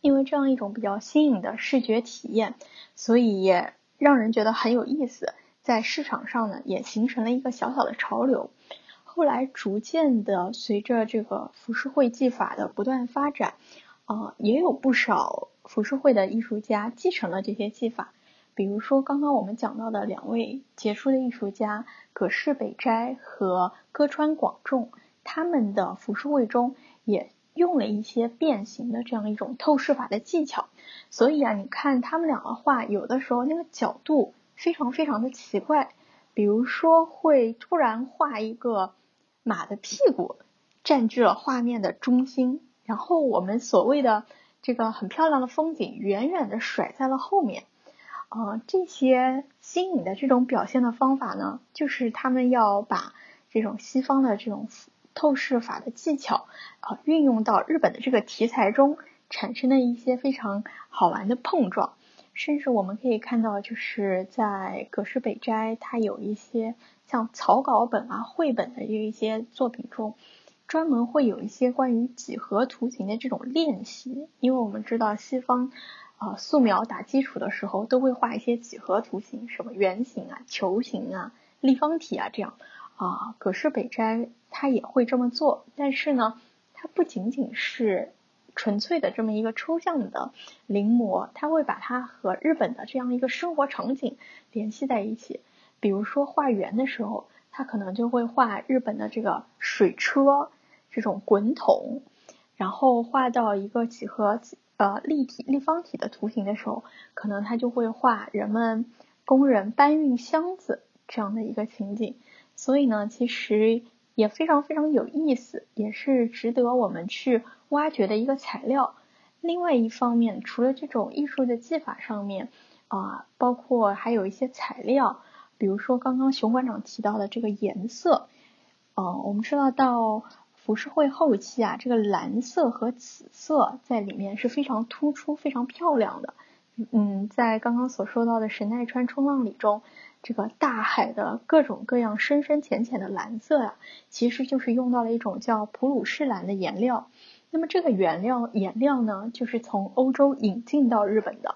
因为这样一种比较新颖的视觉体验，所以也让人觉得很有意思，在市场上呢也形成了一个小小的潮流。后来逐渐的随着这个浮世绘技法的不断发展，啊，也有不少浮世绘的艺术家继承了这些技法。比如说刚刚我们讲到的两位杰出的艺术家葛饰北斋和歌川广重，他们的浮世绘中也用了一些变形的这样一种透视法的技巧。所以啊，你看他们两个画，有的时候那个角度非常非常的奇怪。比如说，会突然画一个马的屁股占据了画面的中心，然后我们所谓的这个很漂亮的风景，远远的甩在了后面。啊，这些新颖的这种表现的方法呢，就是他们要把这种西方的这种透视法的技巧啊，运用到日本的这个题材中，产生的一些非常好玩的碰撞。甚至我们可以看到，就是在葛饰北斋，它有一些像草稿本啊、绘本的这一些作品中，专门会有一些关于几何图形的这种练习。因为我们知道西方啊素描打基础的时候，都会画一些几何图形，什么圆形啊、球形啊、立方体啊这样啊。葛饰北斋它也会这么做，但是呢，它不仅仅是。纯粹的这么一个抽象的临摹，他会把它和日本的这样一个生活场景联系在一起。比如说画圆的时候，他可能就会画日本的这个水车这种滚筒，然后画到一个几何呃立体立方体的图形的时候，可能他就会画人们工人搬运箱子这样的一个情景。所以呢，其实。也非常非常有意思，也是值得我们去挖掘的一个材料。另外一方面，除了这种艺术的技法上面啊，包括还有一些材料，比如说刚刚熊馆长提到的这个颜色，嗯，我们知道到浮世绘后期啊，这个蓝色和紫色在里面是非常突出、非常漂亮的。嗯，在刚刚所说到的神奈川冲浪里中。这个大海的各种各样深深浅浅的蓝色呀，其实就是用到了一种叫普鲁士蓝的颜料。那么这个原料颜料呢，就是从欧洲引进到日本的，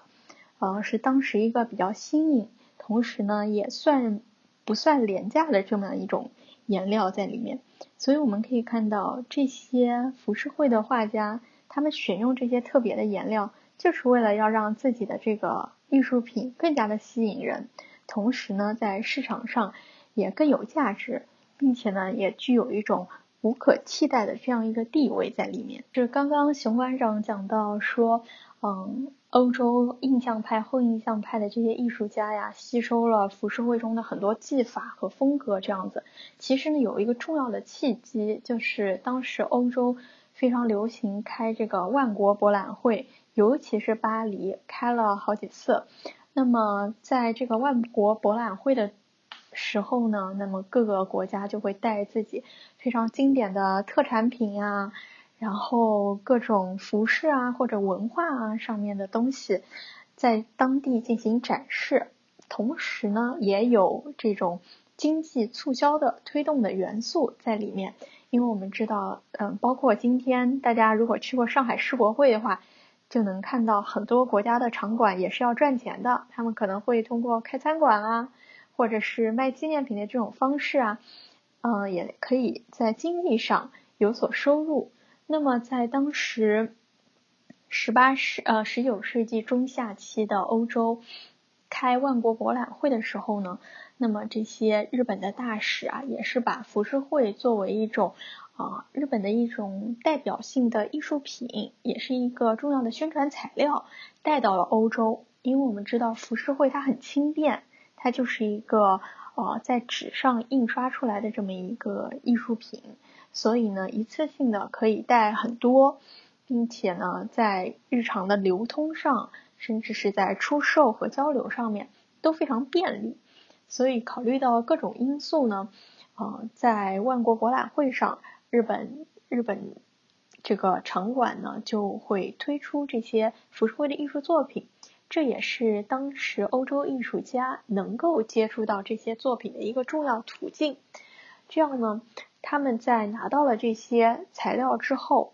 呃，是当时一个比较新颖，同时呢也算不算廉价的这么一种颜料在里面。所以我们可以看到这些浮世绘的画家，他们选用这些特别的颜料，就是为了要让自己的这个艺术品更加的吸引人。同时呢，在市场上也更有价值，并且呢，也具有一种无可替代的这样一个地位在里面。就是刚刚熊馆长讲到说，嗯，欧洲印象派、后印象派的这些艺术家呀，吸收了浮世绘中的很多技法和风格，这样子。其实呢，有一个重要的契机，就是当时欧洲非常流行开这个万国博览会，尤其是巴黎开了好几次。那么，在这个万国博览会的时候呢，那么各个国家就会带自己非常经典的特产品啊，然后各种服饰啊或者文化啊上面的东西，在当地进行展示。同时呢，也有这种经济促销的推动的元素在里面。因为我们知道，嗯，包括今天大家如果去过上海世博会的话。就能看到很多国家的场馆也是要赚钱的，他们可能会通过开餐馆啊，或者是卖纪念品的这种方式啊，嗯，也可以在经济上有所收入。那么在当时十八世呃十九世纪中下期的欧洲开万国博览会的时候呢，那么这些日本的大使啊，也是把浮世绘作为一种。啊，日本的一种代表性的艺术品，也是一个重要的宣传材料，带到了欧洲。因为我们知道浮世绘它很轻便，它就是一个呃在纸上印刷出来的这么一个艺术品，所以呢一次性的可以带很多，并且呢在日常的流通上，甚至是在出售和交流上面都非常便利。所以考虑到各种因素呢，呃，在万国博览会上。日本日本这个场馆呢，就会推出这些浮世绘的艺术作品，这也是当时欧洲艺术家能够接触到这些作品的一个重要途径。这样呢，他们在拿到了这些材料之后，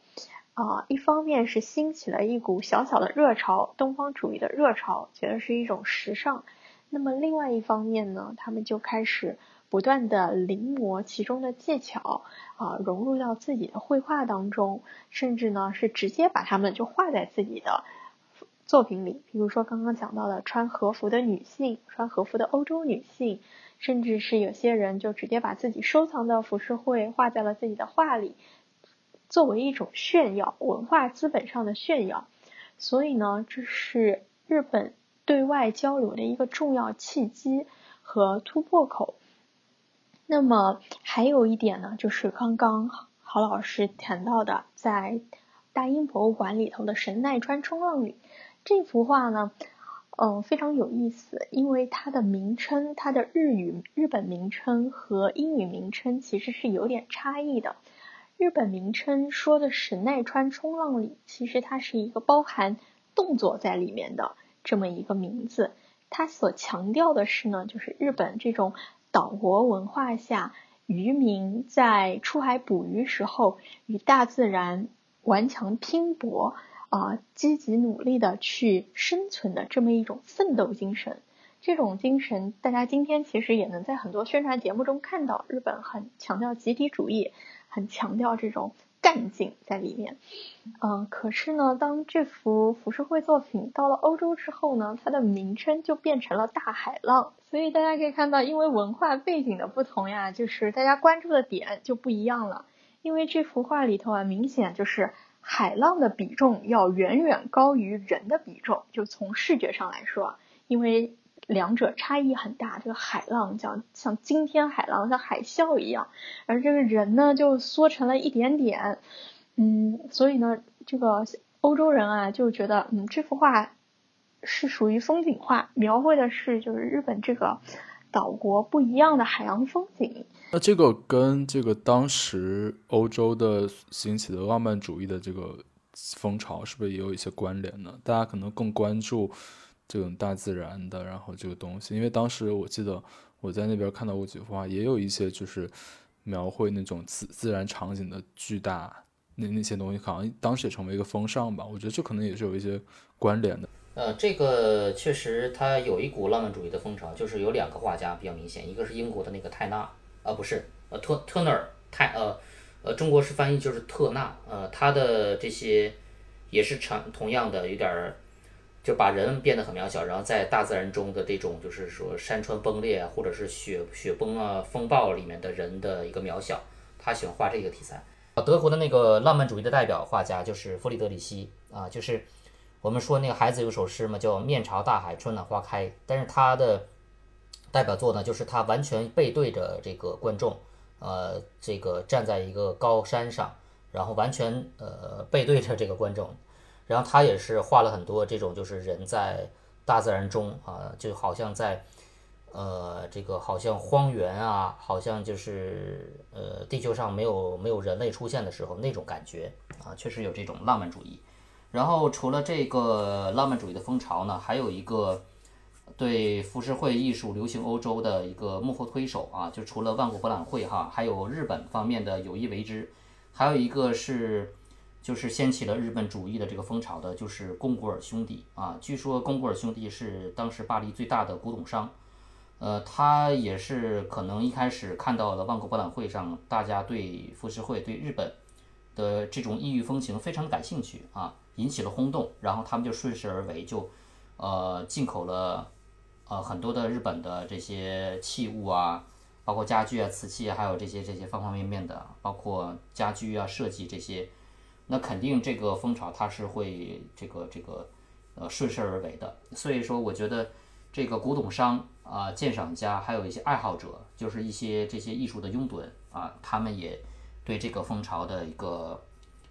啊，一方面是兴起了一股小小的热潮，东方主义的热潮，觉得是一种时尚。那么另外一方面呢，他们就开始不断的临摹其中的技巧啊，融入到自己的绘画当中，甚至呢是直接把它们就画在自己的作品里。比如说刚刚讲到的穿和服的女性，穿和服的欧洲女性，甚至是有些人就直接把自己收藏的浮世绘画在了自己的画里，作为一种炫耀，文化资本上的炫耀。所以呢，这是日本对外交流的一个重要契机和突破口。那么还有一点呢，就是刚刚郝老师谈到的，在大英博物馆里头的神奈川冲浪里这幅画呢，嗯，非常有意思，因为它的名称，它的日语日本名称和英语名称其实是有点差异的。日本名称说的神奈川冲浪里，其实它是一个包含动作在里面的这么一个名字。它所强调的是呢，就是日本这种岛国文化下，渔民在出海捕鱼时候与大自然顽强拼搏啊，积极努力的去生存的这么一种奋斗精神。这种精神，大家今天其实也能在很多宣传节目中看到，日本很强调集体主义。很强调这种干劲在里面，嗯，可是呢，当这幅浮世绘作品到了欧洲之后呢，它的名称就变成了大海浪。所以大家可以看到，因为文化背景的不同呀，就是大家关注的点就不一样了。因为这幅画里头啊，明显就是海浪的比重要远远高于人的比重，就从视觉上来说，因为。两者差异很大，这个海浪像像惊天海浪，像海啸一样，而这个人呢就缩成了一点点，嗯，所以呢，这个欧洲人啊就觉得，嗯，这幅画是属于风景画，描绘的是就是日本这个岛国不一样的海洋风景。那这个跟这个当时欧洲的兴起的浪漫主义的这个风潮是不是也有一些关联呢？大家可能更关注。这种大自然的，然后这个东西，因为当时我记得我在那边看到过几幅画，也有一些就是描绘那种自自然场景的巨大那那些东西，好像当时也成为一个风尚吧。我觉得这可能也是有一些关联的。呃，这个确实它有一股浪漫主义的风潮，就是有两个画家比较明显，一个是英国的那个泰纳，啊不是，呃特特纳尔泰，呃呃中国式翻译就是特纳，呃他的这些也是成同样的有点儿。就把人变得很渺小，然后在大自然中的这种，就是说山川崩裂啊，或者是雪雪崩啊、风暴里面的人的一个渺小，他喜欢画这个题材。德国的那个浪漫主义的代表画家就是弗里德里希啊，就是我们说那个孩子有首诗嘛，叫“面朝大海，春暖花开”，但是他的代表作呢，就是他完全背对着这个观众，呃，这个站在一个高山上，然后完全呃背对着这个观众。然后他也是画了很多这种，就是人在大自然中啊，就好像在，呃，这个好像荒原啊，好像就是呃，地球上没有没有人类出现的时候那种感觉啊，确实有这种浪漫主义。然后除了这个浪漫主义的风潮呢，还有一个对浮世绘艺术流行欧洲的一个幕后推手啊，就除了万国博览会哈，还有日本方面的有意为之，还有一个是。就是掀起了日本主义的这个风潮的，就是宫古尔兄弟啊。据说宫古尔兄弟是当时巴黎最大的古董商，呃，他也是可能一开始看到了万国博览会上大家对浮世绘、对日本的这种异域风情非常感兴趣啊，引起了轰动，然后他们就顺势而为，就呃进口了呃很多的日本的这些器物啊，包括家具啊、瓷器啊，还有这些这些方方面面的，包括家居啊、设计这些。那肯定这个风潮它是会这个这个呃顺势而为的，所以说我觉得这个古董商啊、鉴赏家还有一些爱好者，就是一些这些艺术的拥趸啊，他们也对这个风潮的一个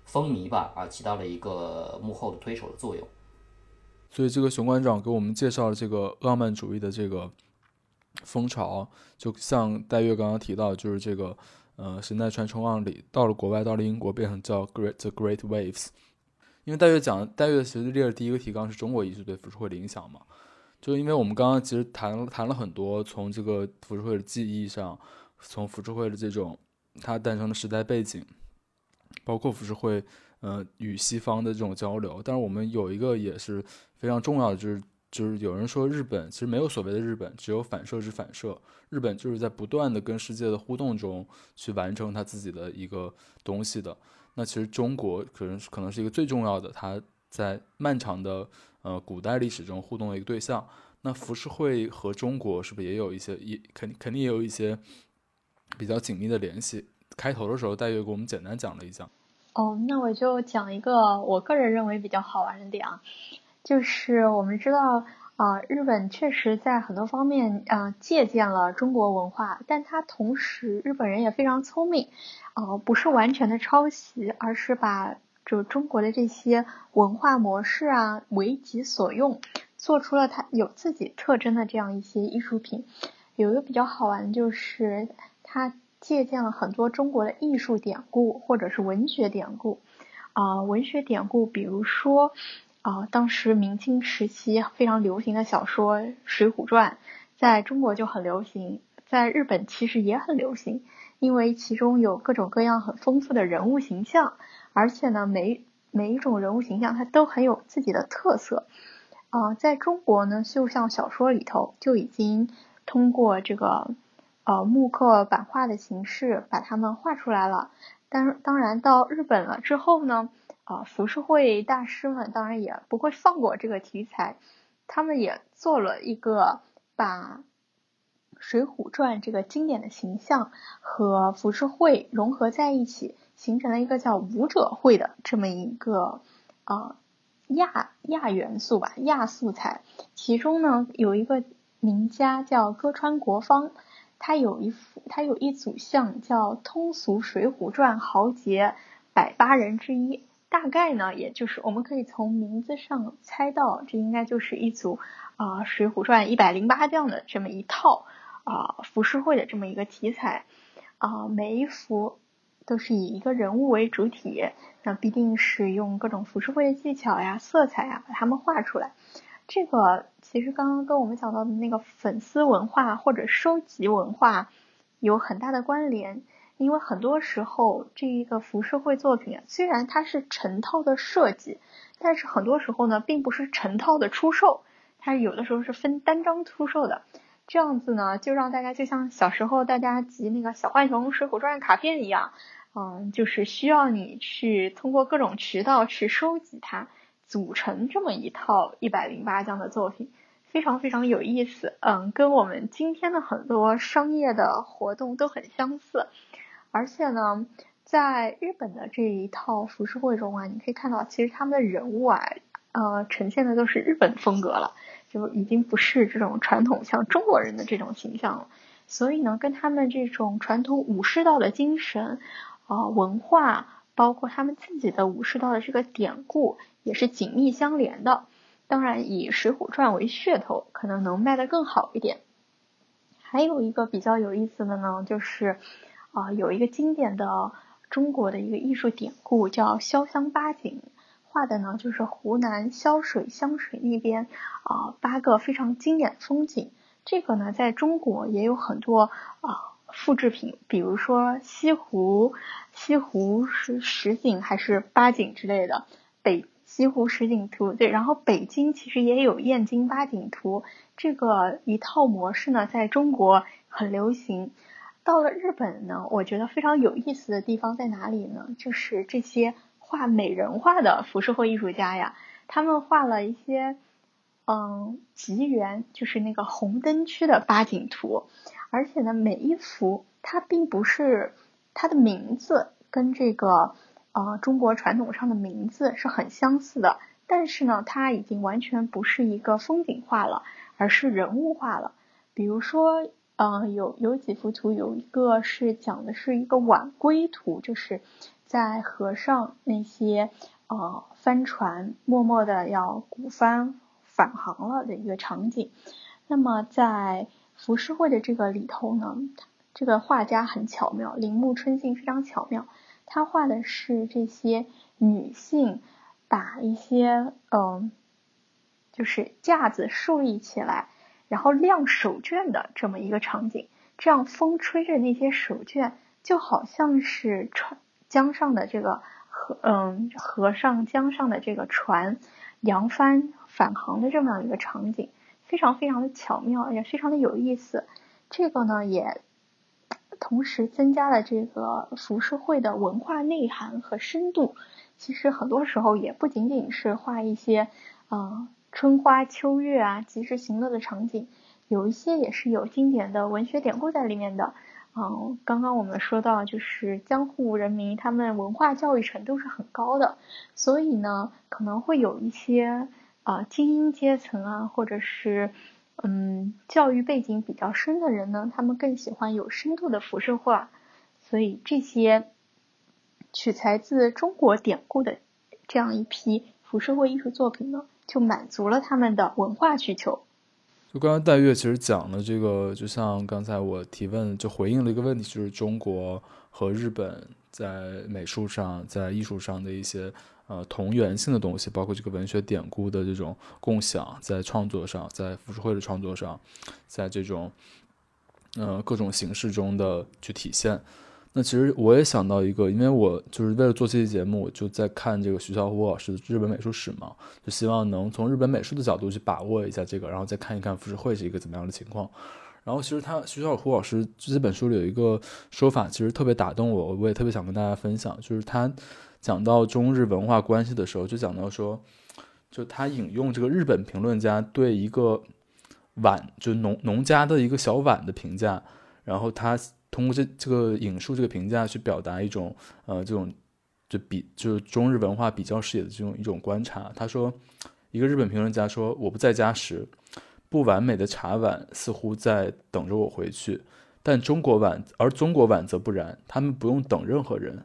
风靡吧啊起到了一个幕后的推手的作用。所以这个熊馆长给我们介绍了这个浪漫主义的这个风潮，就像戴月刚刚提到，就是这个。呃，神奈川冲浪里到了国外，到了英国，变成叫 Great the Great Waves。因为戴月讲，戴月其实列的第一个提纲是中国艺术对浮世绘的影响嘛。就因为我们刚刚其实谈谈了很多，从这个浮世绘的记忆上，从浮世绘的这种它诞生的时代背景，包括浮世绘呃与西方的这种交流。但是我们有一个也是非常重要的，就是就是有人说日本其实没有所谓的日本，只有反射之反射。日本就是在不断的跟世界的互动中去完成他自己的一个东西的。那其实中国可能可能是一个最重要的，他在漫长的呃古代历史中互动的一个对象。那浮世绘和中国是不是也有一些也肯肯定也有一些比较紧密的联系？开头的时候，戴月给我们简单讲了一讲。哦，那我就讲一个我个人认为比较好玩的点啊。就是我们知道啊，日本确实在很多方面啊借鉴了中国文化，但它同时日本人也非常聪明，啊不是完全的抄袭，而是把就中国的这些文化模式啊为己所用，做出了它有自己特征的这样一些艺术品。有一个比较好玩的就是它借鉴了很多中国的艺术典故或者是文学典故啊文学典故，比如说。啊，当时明清时期非常流行的小说《水浒传》，在中国就很流行，在日本其实也很流行，因为其中有各种各样很丰富的人物形象，而且呢，每每一种人物形象它都很有自己的特色。啊，在中国呢，就像小说里头就已经通过这个呃木刻版画的形式把它们画出来了。当当然到日本了之后呢。啊，浮世绘大师们当然也不会放过这个题材，他们也做了一个把《水浒传》这个经典的形象和浮世绘融合在一起，形成了一个叫武者绘的这么一个啊亚亚元素吧，亚素材。其中呢有一个名家叫歌川国芳，它有一幅它有一组像叫通俗《水浒传》豪杰百八人之一。大概呢，也就是我们可以从名字上猜到，这应该就是一组啊《水浒传》一百零八将的这么一套啊浮世绘的这么一个题材啊，每一幅都是以一个人物为主体，那必定是用各种浮世绘的技巧呀、色彩呀把它们画出来。这个其实刚刚跟我们讲到的那个粉丝文化或者收集文化有很大的关联。因为很多时候，这一个浮世绘作品啊虽然它是成套的设计，但是很多时候呢，并不是成套的出售，它有的时候是分单张出售的。这样子呢，就让大家就像小时候大家集那个小浣熊水浒传卡片一样，嗯，就是需要你去通过各种渠道去收集它，组成这么一套一百零八将的作品，非常非常有意思。嗯，跟我们今天的很多商业的活动都很相似。而且呢，在日本的这一套浮世绘中啊，你可以看到，其实他们的人物啊，呃，呈现的都是日本风格了，就已经不是这种传统像中国人的这种形象了。所以呢，跟他们这种传统武士道的精神啊文化，包括他们自己的武士道的这个典故，也是紧密相连的。当然，以《水浒传》为噱头，可能能卖得更好一点。还有一个比较有意思的呢，就是。啊，有一个经典的中国的一个艺术典故叫潇湘八景，画的呢就是湖南潇水湘水那边啊八个非常经典风景。这个呢在中国也有很多啊复制品，比如说西湖，西湖是十景还是八景之类的？北西湖十景图对，然后北京其实也有燕京八景图，这个一套模式呢在中国很流行。到了日本呢，我觉得非常有意思的地方在哪里呢？就是这些画美人画的浮世绘艺术家呀，他们画了一些，嗯，吉原，就是那个红灯区的八景图，而且呢，每一幅它并不是它的名字跟这个呃中国传统上的名字是很相似的，但是呢，它已经完全不是一个风景画了，而是人物画了，比如说。嗯，有有几幅图，有一个是讲的是一个晚归图，就是在河上那些呃帆船默默的要鼓帆返航了的一个场景。那么在浮世绘的这个里头呢，这个画家很巧妙，铃木春信非常巧妙，他画的是这些女性把一些嗯，就是架子竖立起来。然后晾手绢的这么一个场景，这样风吹着那些手绢，就好像是船江上的这个河，嗯，河上江上的这个船，扬帆返航的这么样一个场景，非常非常的巧妙，也非常的有意思。这个呢，也同时增加了这个浮世绘的文化内涵和深度。其实很多时候也不仅仅是画一些，呃，春花秋月啊，及时行乐的场景，有一些也是有经典的文学典故在里面的。嗯，刚刚我们说到，就是江户人民他们文化教育程度是很高的，所以呢，可能会有一些啊精英阶层啊，或者是嗯教育背景比较深的人呢，他们更喜欢有深度的浮世画，所以这些取材自中国典故的这样一批浮世绘艺术作品呢，就满足了他们的文化需求。就刚刚戴月其实讲了这个，就像刚才我提问就回应了一个问题，就是中国和日本在美术上、在艺术上的一些呃同源性的东西，包括这个文学典故的这种共享，在创作上，在浮世绘的创作上，在这种呃各种形式中的去体现。那其实我也想到一个，因为我就是为了做这期节目，我就在看这个徐小虎老师的日本美术史嘛，就希望能从日本美术的角度去把握一下这个，然后再看一看浮世绘是一个怎么样的情况。然后其实他徐小虎老师这本书里有一个说法，其实特别打动我，我也特别想跟大家分享，就是他讲到中日文化关系的时候，就讲到说，就他引用这个日本评论家对一个碗，就农农家的一个小碗的评价，然后他。通过这这个引述这个评价去表达一种呃这种就比就是中日文化比较视野的这种一种观察。他说，一个日本评论家说：“我不在家时，不完美的茶碗似乎在等着我回去，但中国碗而中国碗则不然，他们不用等任何人。”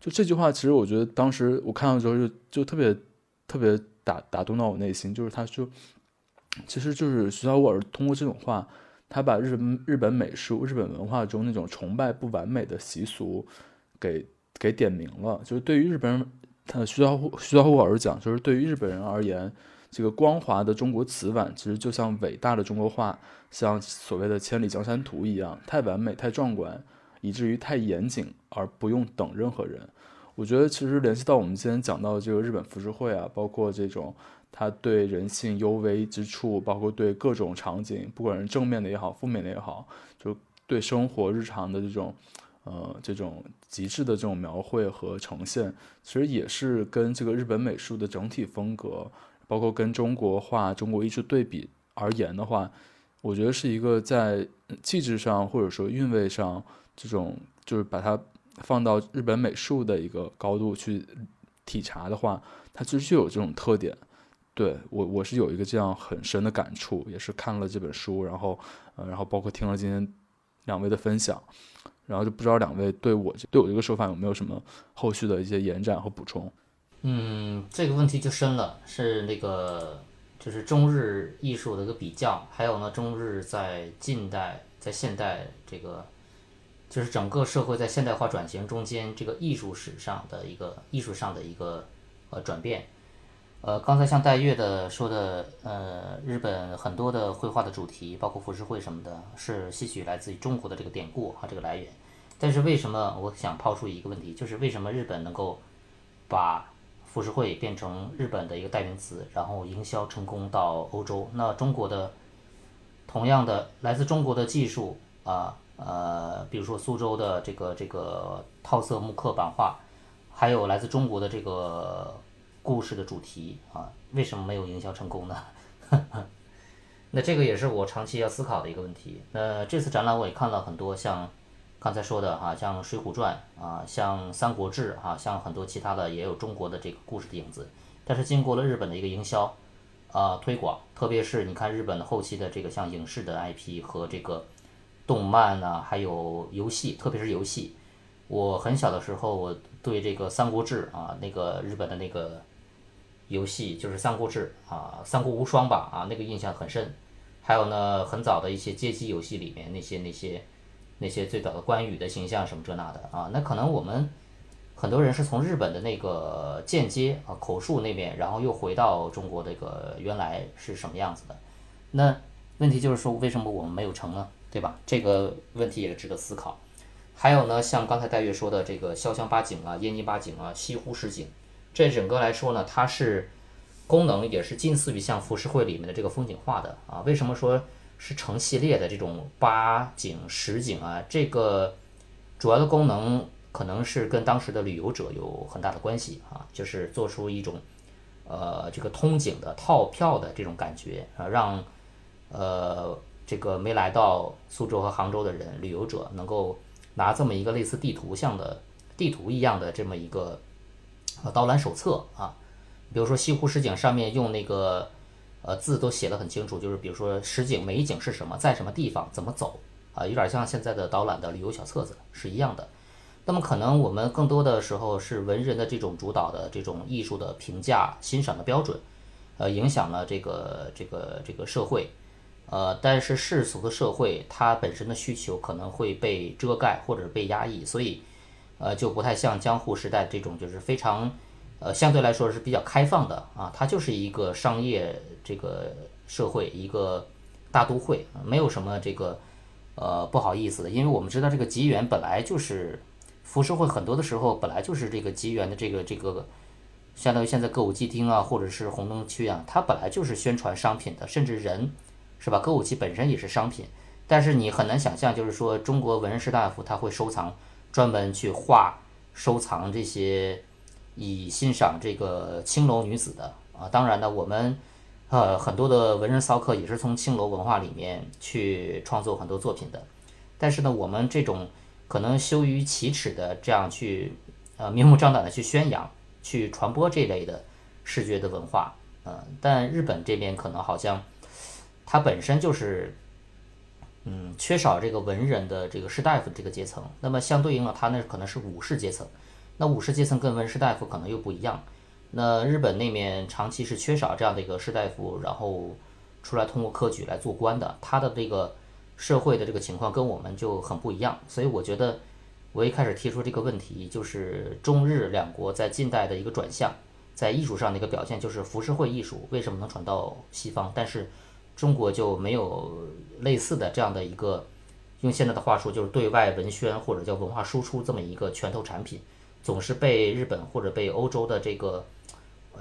就这句话，其实我觉得当时我看到之后就就特别特别打打动到我内心。就是他说，其实就是徐小沃尔通过这种话。他把日日本美术、日本文化中那种崇拜不完美的习俗，给给点明了。就是对于日本人，他徐小徐小虎老师讲，就是对于日本人而言，这个光滑的中国瓷碗，其实就像伟大的中国画，像所谓的千里江山图一样，太完美、太壮观，以至于太严谨，而不用等任何人。我觉得其实联系到我们今天讲到的这个日本浮世绘啊，包括这种。他对人性幽微之处，包括对各种场景，不管是正面的也好，负面的也好，就对生活日常的这种，呃，这种极致的这种描绘和呈现，其实也是跟这个日本美术的整体风格，包括跟中国画、中国艺术对比而言的话，我觉得是一个在气质上或者说韵味上，这种就是把它放到日本美术的一个高度去体察的话，它其实就有这种特点。对我，我是有一个这样很深的感触，也是看了这本书，然后，呃，然后包括听了今天两位的分享，然后就不知道两位对我对我这个说法有没有什么后续的一些延展和补充？嗯，这个问题就深了，是那个就是中日艺术的一个比较，还有呢，中日在近代在现代这个就是整个社会在现代化转型中间这个艺术史上的一个艺术上的一个呃转变。呃，刚才像戴月的说的，呃，日本很多的绘画的主题，包括浮世绘什么的，是吸取来自于中国的这个典故和，这个来源。但是为什么我想抛出一个问题，就是为什么日本能够把浮世绘变成日本的一个代名词，然后营销成功到欧洲？那中国的同样的来自中国的技术啊，呃比如说苏州的这个这个套色木刻版画，还有来自中国的这个。故事的主题啊，为什么没有营销成功呢？那这个也是我长期要思考的一个问题。那这次展览我也看了很多，像刚才说的哈，像《水浒传》啊，像《三国志》啊，像很多其他的也有中国的这个故事的影子。但是经过了日本的一个营销啊推广，特别是你看日本的后期的这个像影视的 IP 和这个动漫啊，还有游戏，特别是游戏。我很小的时候，我对这个《三国志》啊，那个日本的那个。游戏就是《三国志》啊，《三国无双》吧啊，那个印象很深。还有呢，很早的一些街机游戏里面那些那些那些最早的关羽的形象什么这那的啊，那可能我们很多人是从日本的那个间接啊口述那边，然后又回到中国这个原来是什么样子的。那问题就是说，为什么我们没有成呢？对吧？这个问题也值得思考。还有呢，像刚才戴月说的这个潇湘八景啊、燕京八景啊、西湖十景。这整个来说呢，它是功能也是近似于像浮世绘里面的这个风景画的啊。为什么说是成系列的这种八景、十景啊？这个主要的功能可能是跟当时的旅游者有很大的关系啊，就是做出一种呃这个通景的套票的这种感觉啊，让呃这个没来到苏州和杭州的人旅游者能够拿这么一个类似地图像的地图一样的这么一个呃导览手册啊。比如说西湖十景上面用那个呃字都写的很清楚，就是比如说十景美景是什么，在什么地方，怎么走啊，有点像现在的导览的旅游小册子是一样的。那么可能我们更多的时候是文人的这种主导的这种艺术的评价欣赏的标准，呃，影响了这个这个这个社会，呃，但是世俗的社会它本身的需求可能会被遮盖或者被压抑，所以呃就不太像江户时代这种就是非常。呃，相对来说是比较开放的啊，它就是一个商业这个社会，一个大都会，没有什么这个呃不好意思的，因为我们知道这个吉原本来就是浮世绘，很多的时候本来就是这个吉原的这个这个，相当于现在歌舞伎町啊，或者是红灯区啊，它本来就是宣传商品的，甚至人是吧？歌舞伎本身也是商品，但是你很难想象，就是说中国文人士大夫他会收藏，专门去画收藏这些。以欣赏这个青楼女子的啊，当然呢，我们呃很多的文人骚客也是从青楼文化里面去创作很多作品的，但是呢，我们这种可能羞于启齿的这样去呃明目张胆的去宣扬、去传播这类的视觉的文化，嗯，但日本这边可能好像它本身就是嗯缺少这个文人的这个士大夫这个阶层，那么相对应了，它那可能是武士阶层。那武士阶层跟文士大夫可能又不一样，那日本那面长期是缺少这样的一个士大夫，然后出来通过科举来做官的，他的这个社会的这个情况跟我们就很不一样，所以我觉得我一开始提出这个问题，就是中日两国在近代的一个转向，在艺术上的一个表现，就是浮世绘艺术为什么能传到西方，但是中国就没有类似的这样的一个，用现在的话说就是对外文宣或者叫文化输出这么一个拳头产品。总是被日本或者被欧洲的这个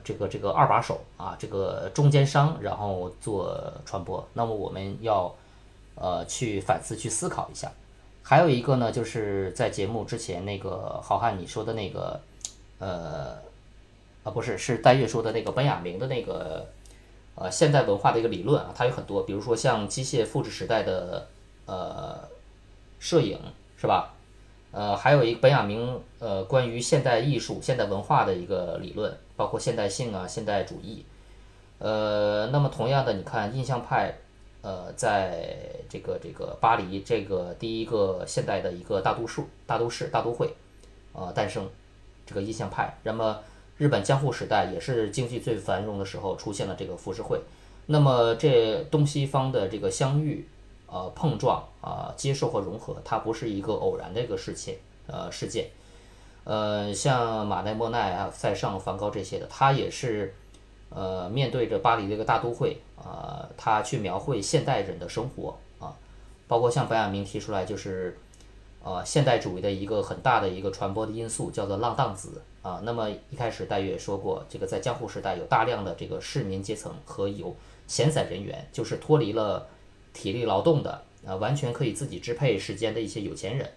这个这个二把手啊，这个中间商，然后做传播。那么我们要呃去反思、去思考一下。还有一个呢，就是在节目之前那个好汉你说的那个呃啊不是是戴月说的那个本雅明的那个呃现代文化的一个理论啊，它有很多，比如说像机械复制时代的呃摄影是吧？呃，还有一个本雅明呃关于现代艺术、现代文化的一个理论，包括现代性啊、现代主义。呃，那么同样的，你看印象派，呃，在这个这个巴黎这个第一个现代的一个大都市、大都市、大都会，呃，诞生这个印象派。那么日本江户时代也是经济最繁荣的时候，出现了这个浮世绘。那么这东西方的这个相遇。呃，碰撞啊，接受和融合，它不是一个偶然的一个事情，呃，事件。呃，像马奈、莫奈啊、塞尚、梵高这些的，他也是，呃，面对着巴黎这个大都会啊，他去描绘现代人的生活啊，包括像白雅明提出来，就是呃，现代主义的一个很大的一个传播的因素叫做浪荡子啊。那么一开始戴月说过，这个在江户时代有大量的这个市民阶层和有闲散人员，就是脱离了。体力劳动的啊，完全可以自己支配时间的一些有钱人，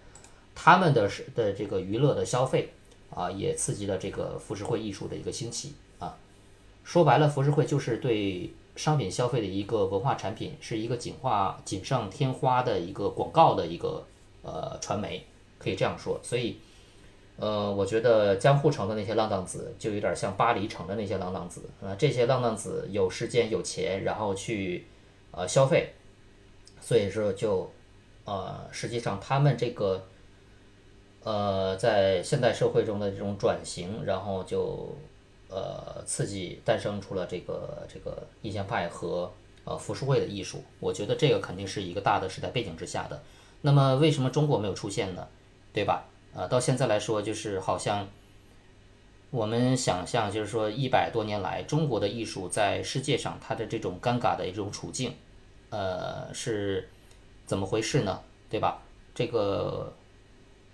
他们的是的这个娱乐的消费啊，也刺激了这个浮世绘艺术的一个兴起啊。说白了，浮世绘就是对商品消费的一个文化产品，是一个锦花锦上添花的一个广告的一个呃传媒，可以这样说。所以，呃，我觉得江户城的那些浪荡子就有点像巴黎城的那些浪荡子啊，这些浪荡子有时间有钱，然后去呃消费。所以说，就，呃，实际上他们这个，呃，在现代社会中的这种转型，然后就，呃，刺激诞生出了这个这个印象派和呃浮世绘的艺术。我觉得这个肯定是一个大的时代背景之下的。那么为什么中国没有出现呢？对吧？呃，到现在来说，就是好像我们想象，就是说一百多年来，中国的艺术在世界上它的这种尴尬的一种处境。呃，是怎么回事呢？对吧？这个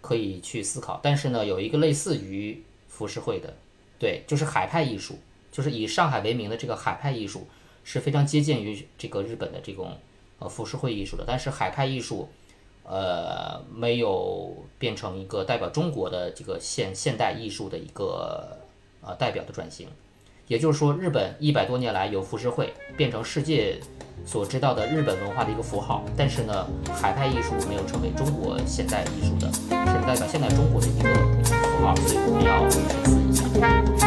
可以去思考。但是呢，有一个类似于浮世绘的，对，就是海派艺术就是以上海为名的这个海派艺术是非常接近于这个日本的这种呃浮世绘艺术的，但是海派艺术呃没有变成一个代表中国的这个现现代艺术的一个呃代表的转型。也就是说，日本一百多年来由浮世绘变成世界所知道的日本文化的一个符号，但是呢，海派艺术没有成为中国现代艺术的，是代表现代中国的一个符号，所以我们要深思一下。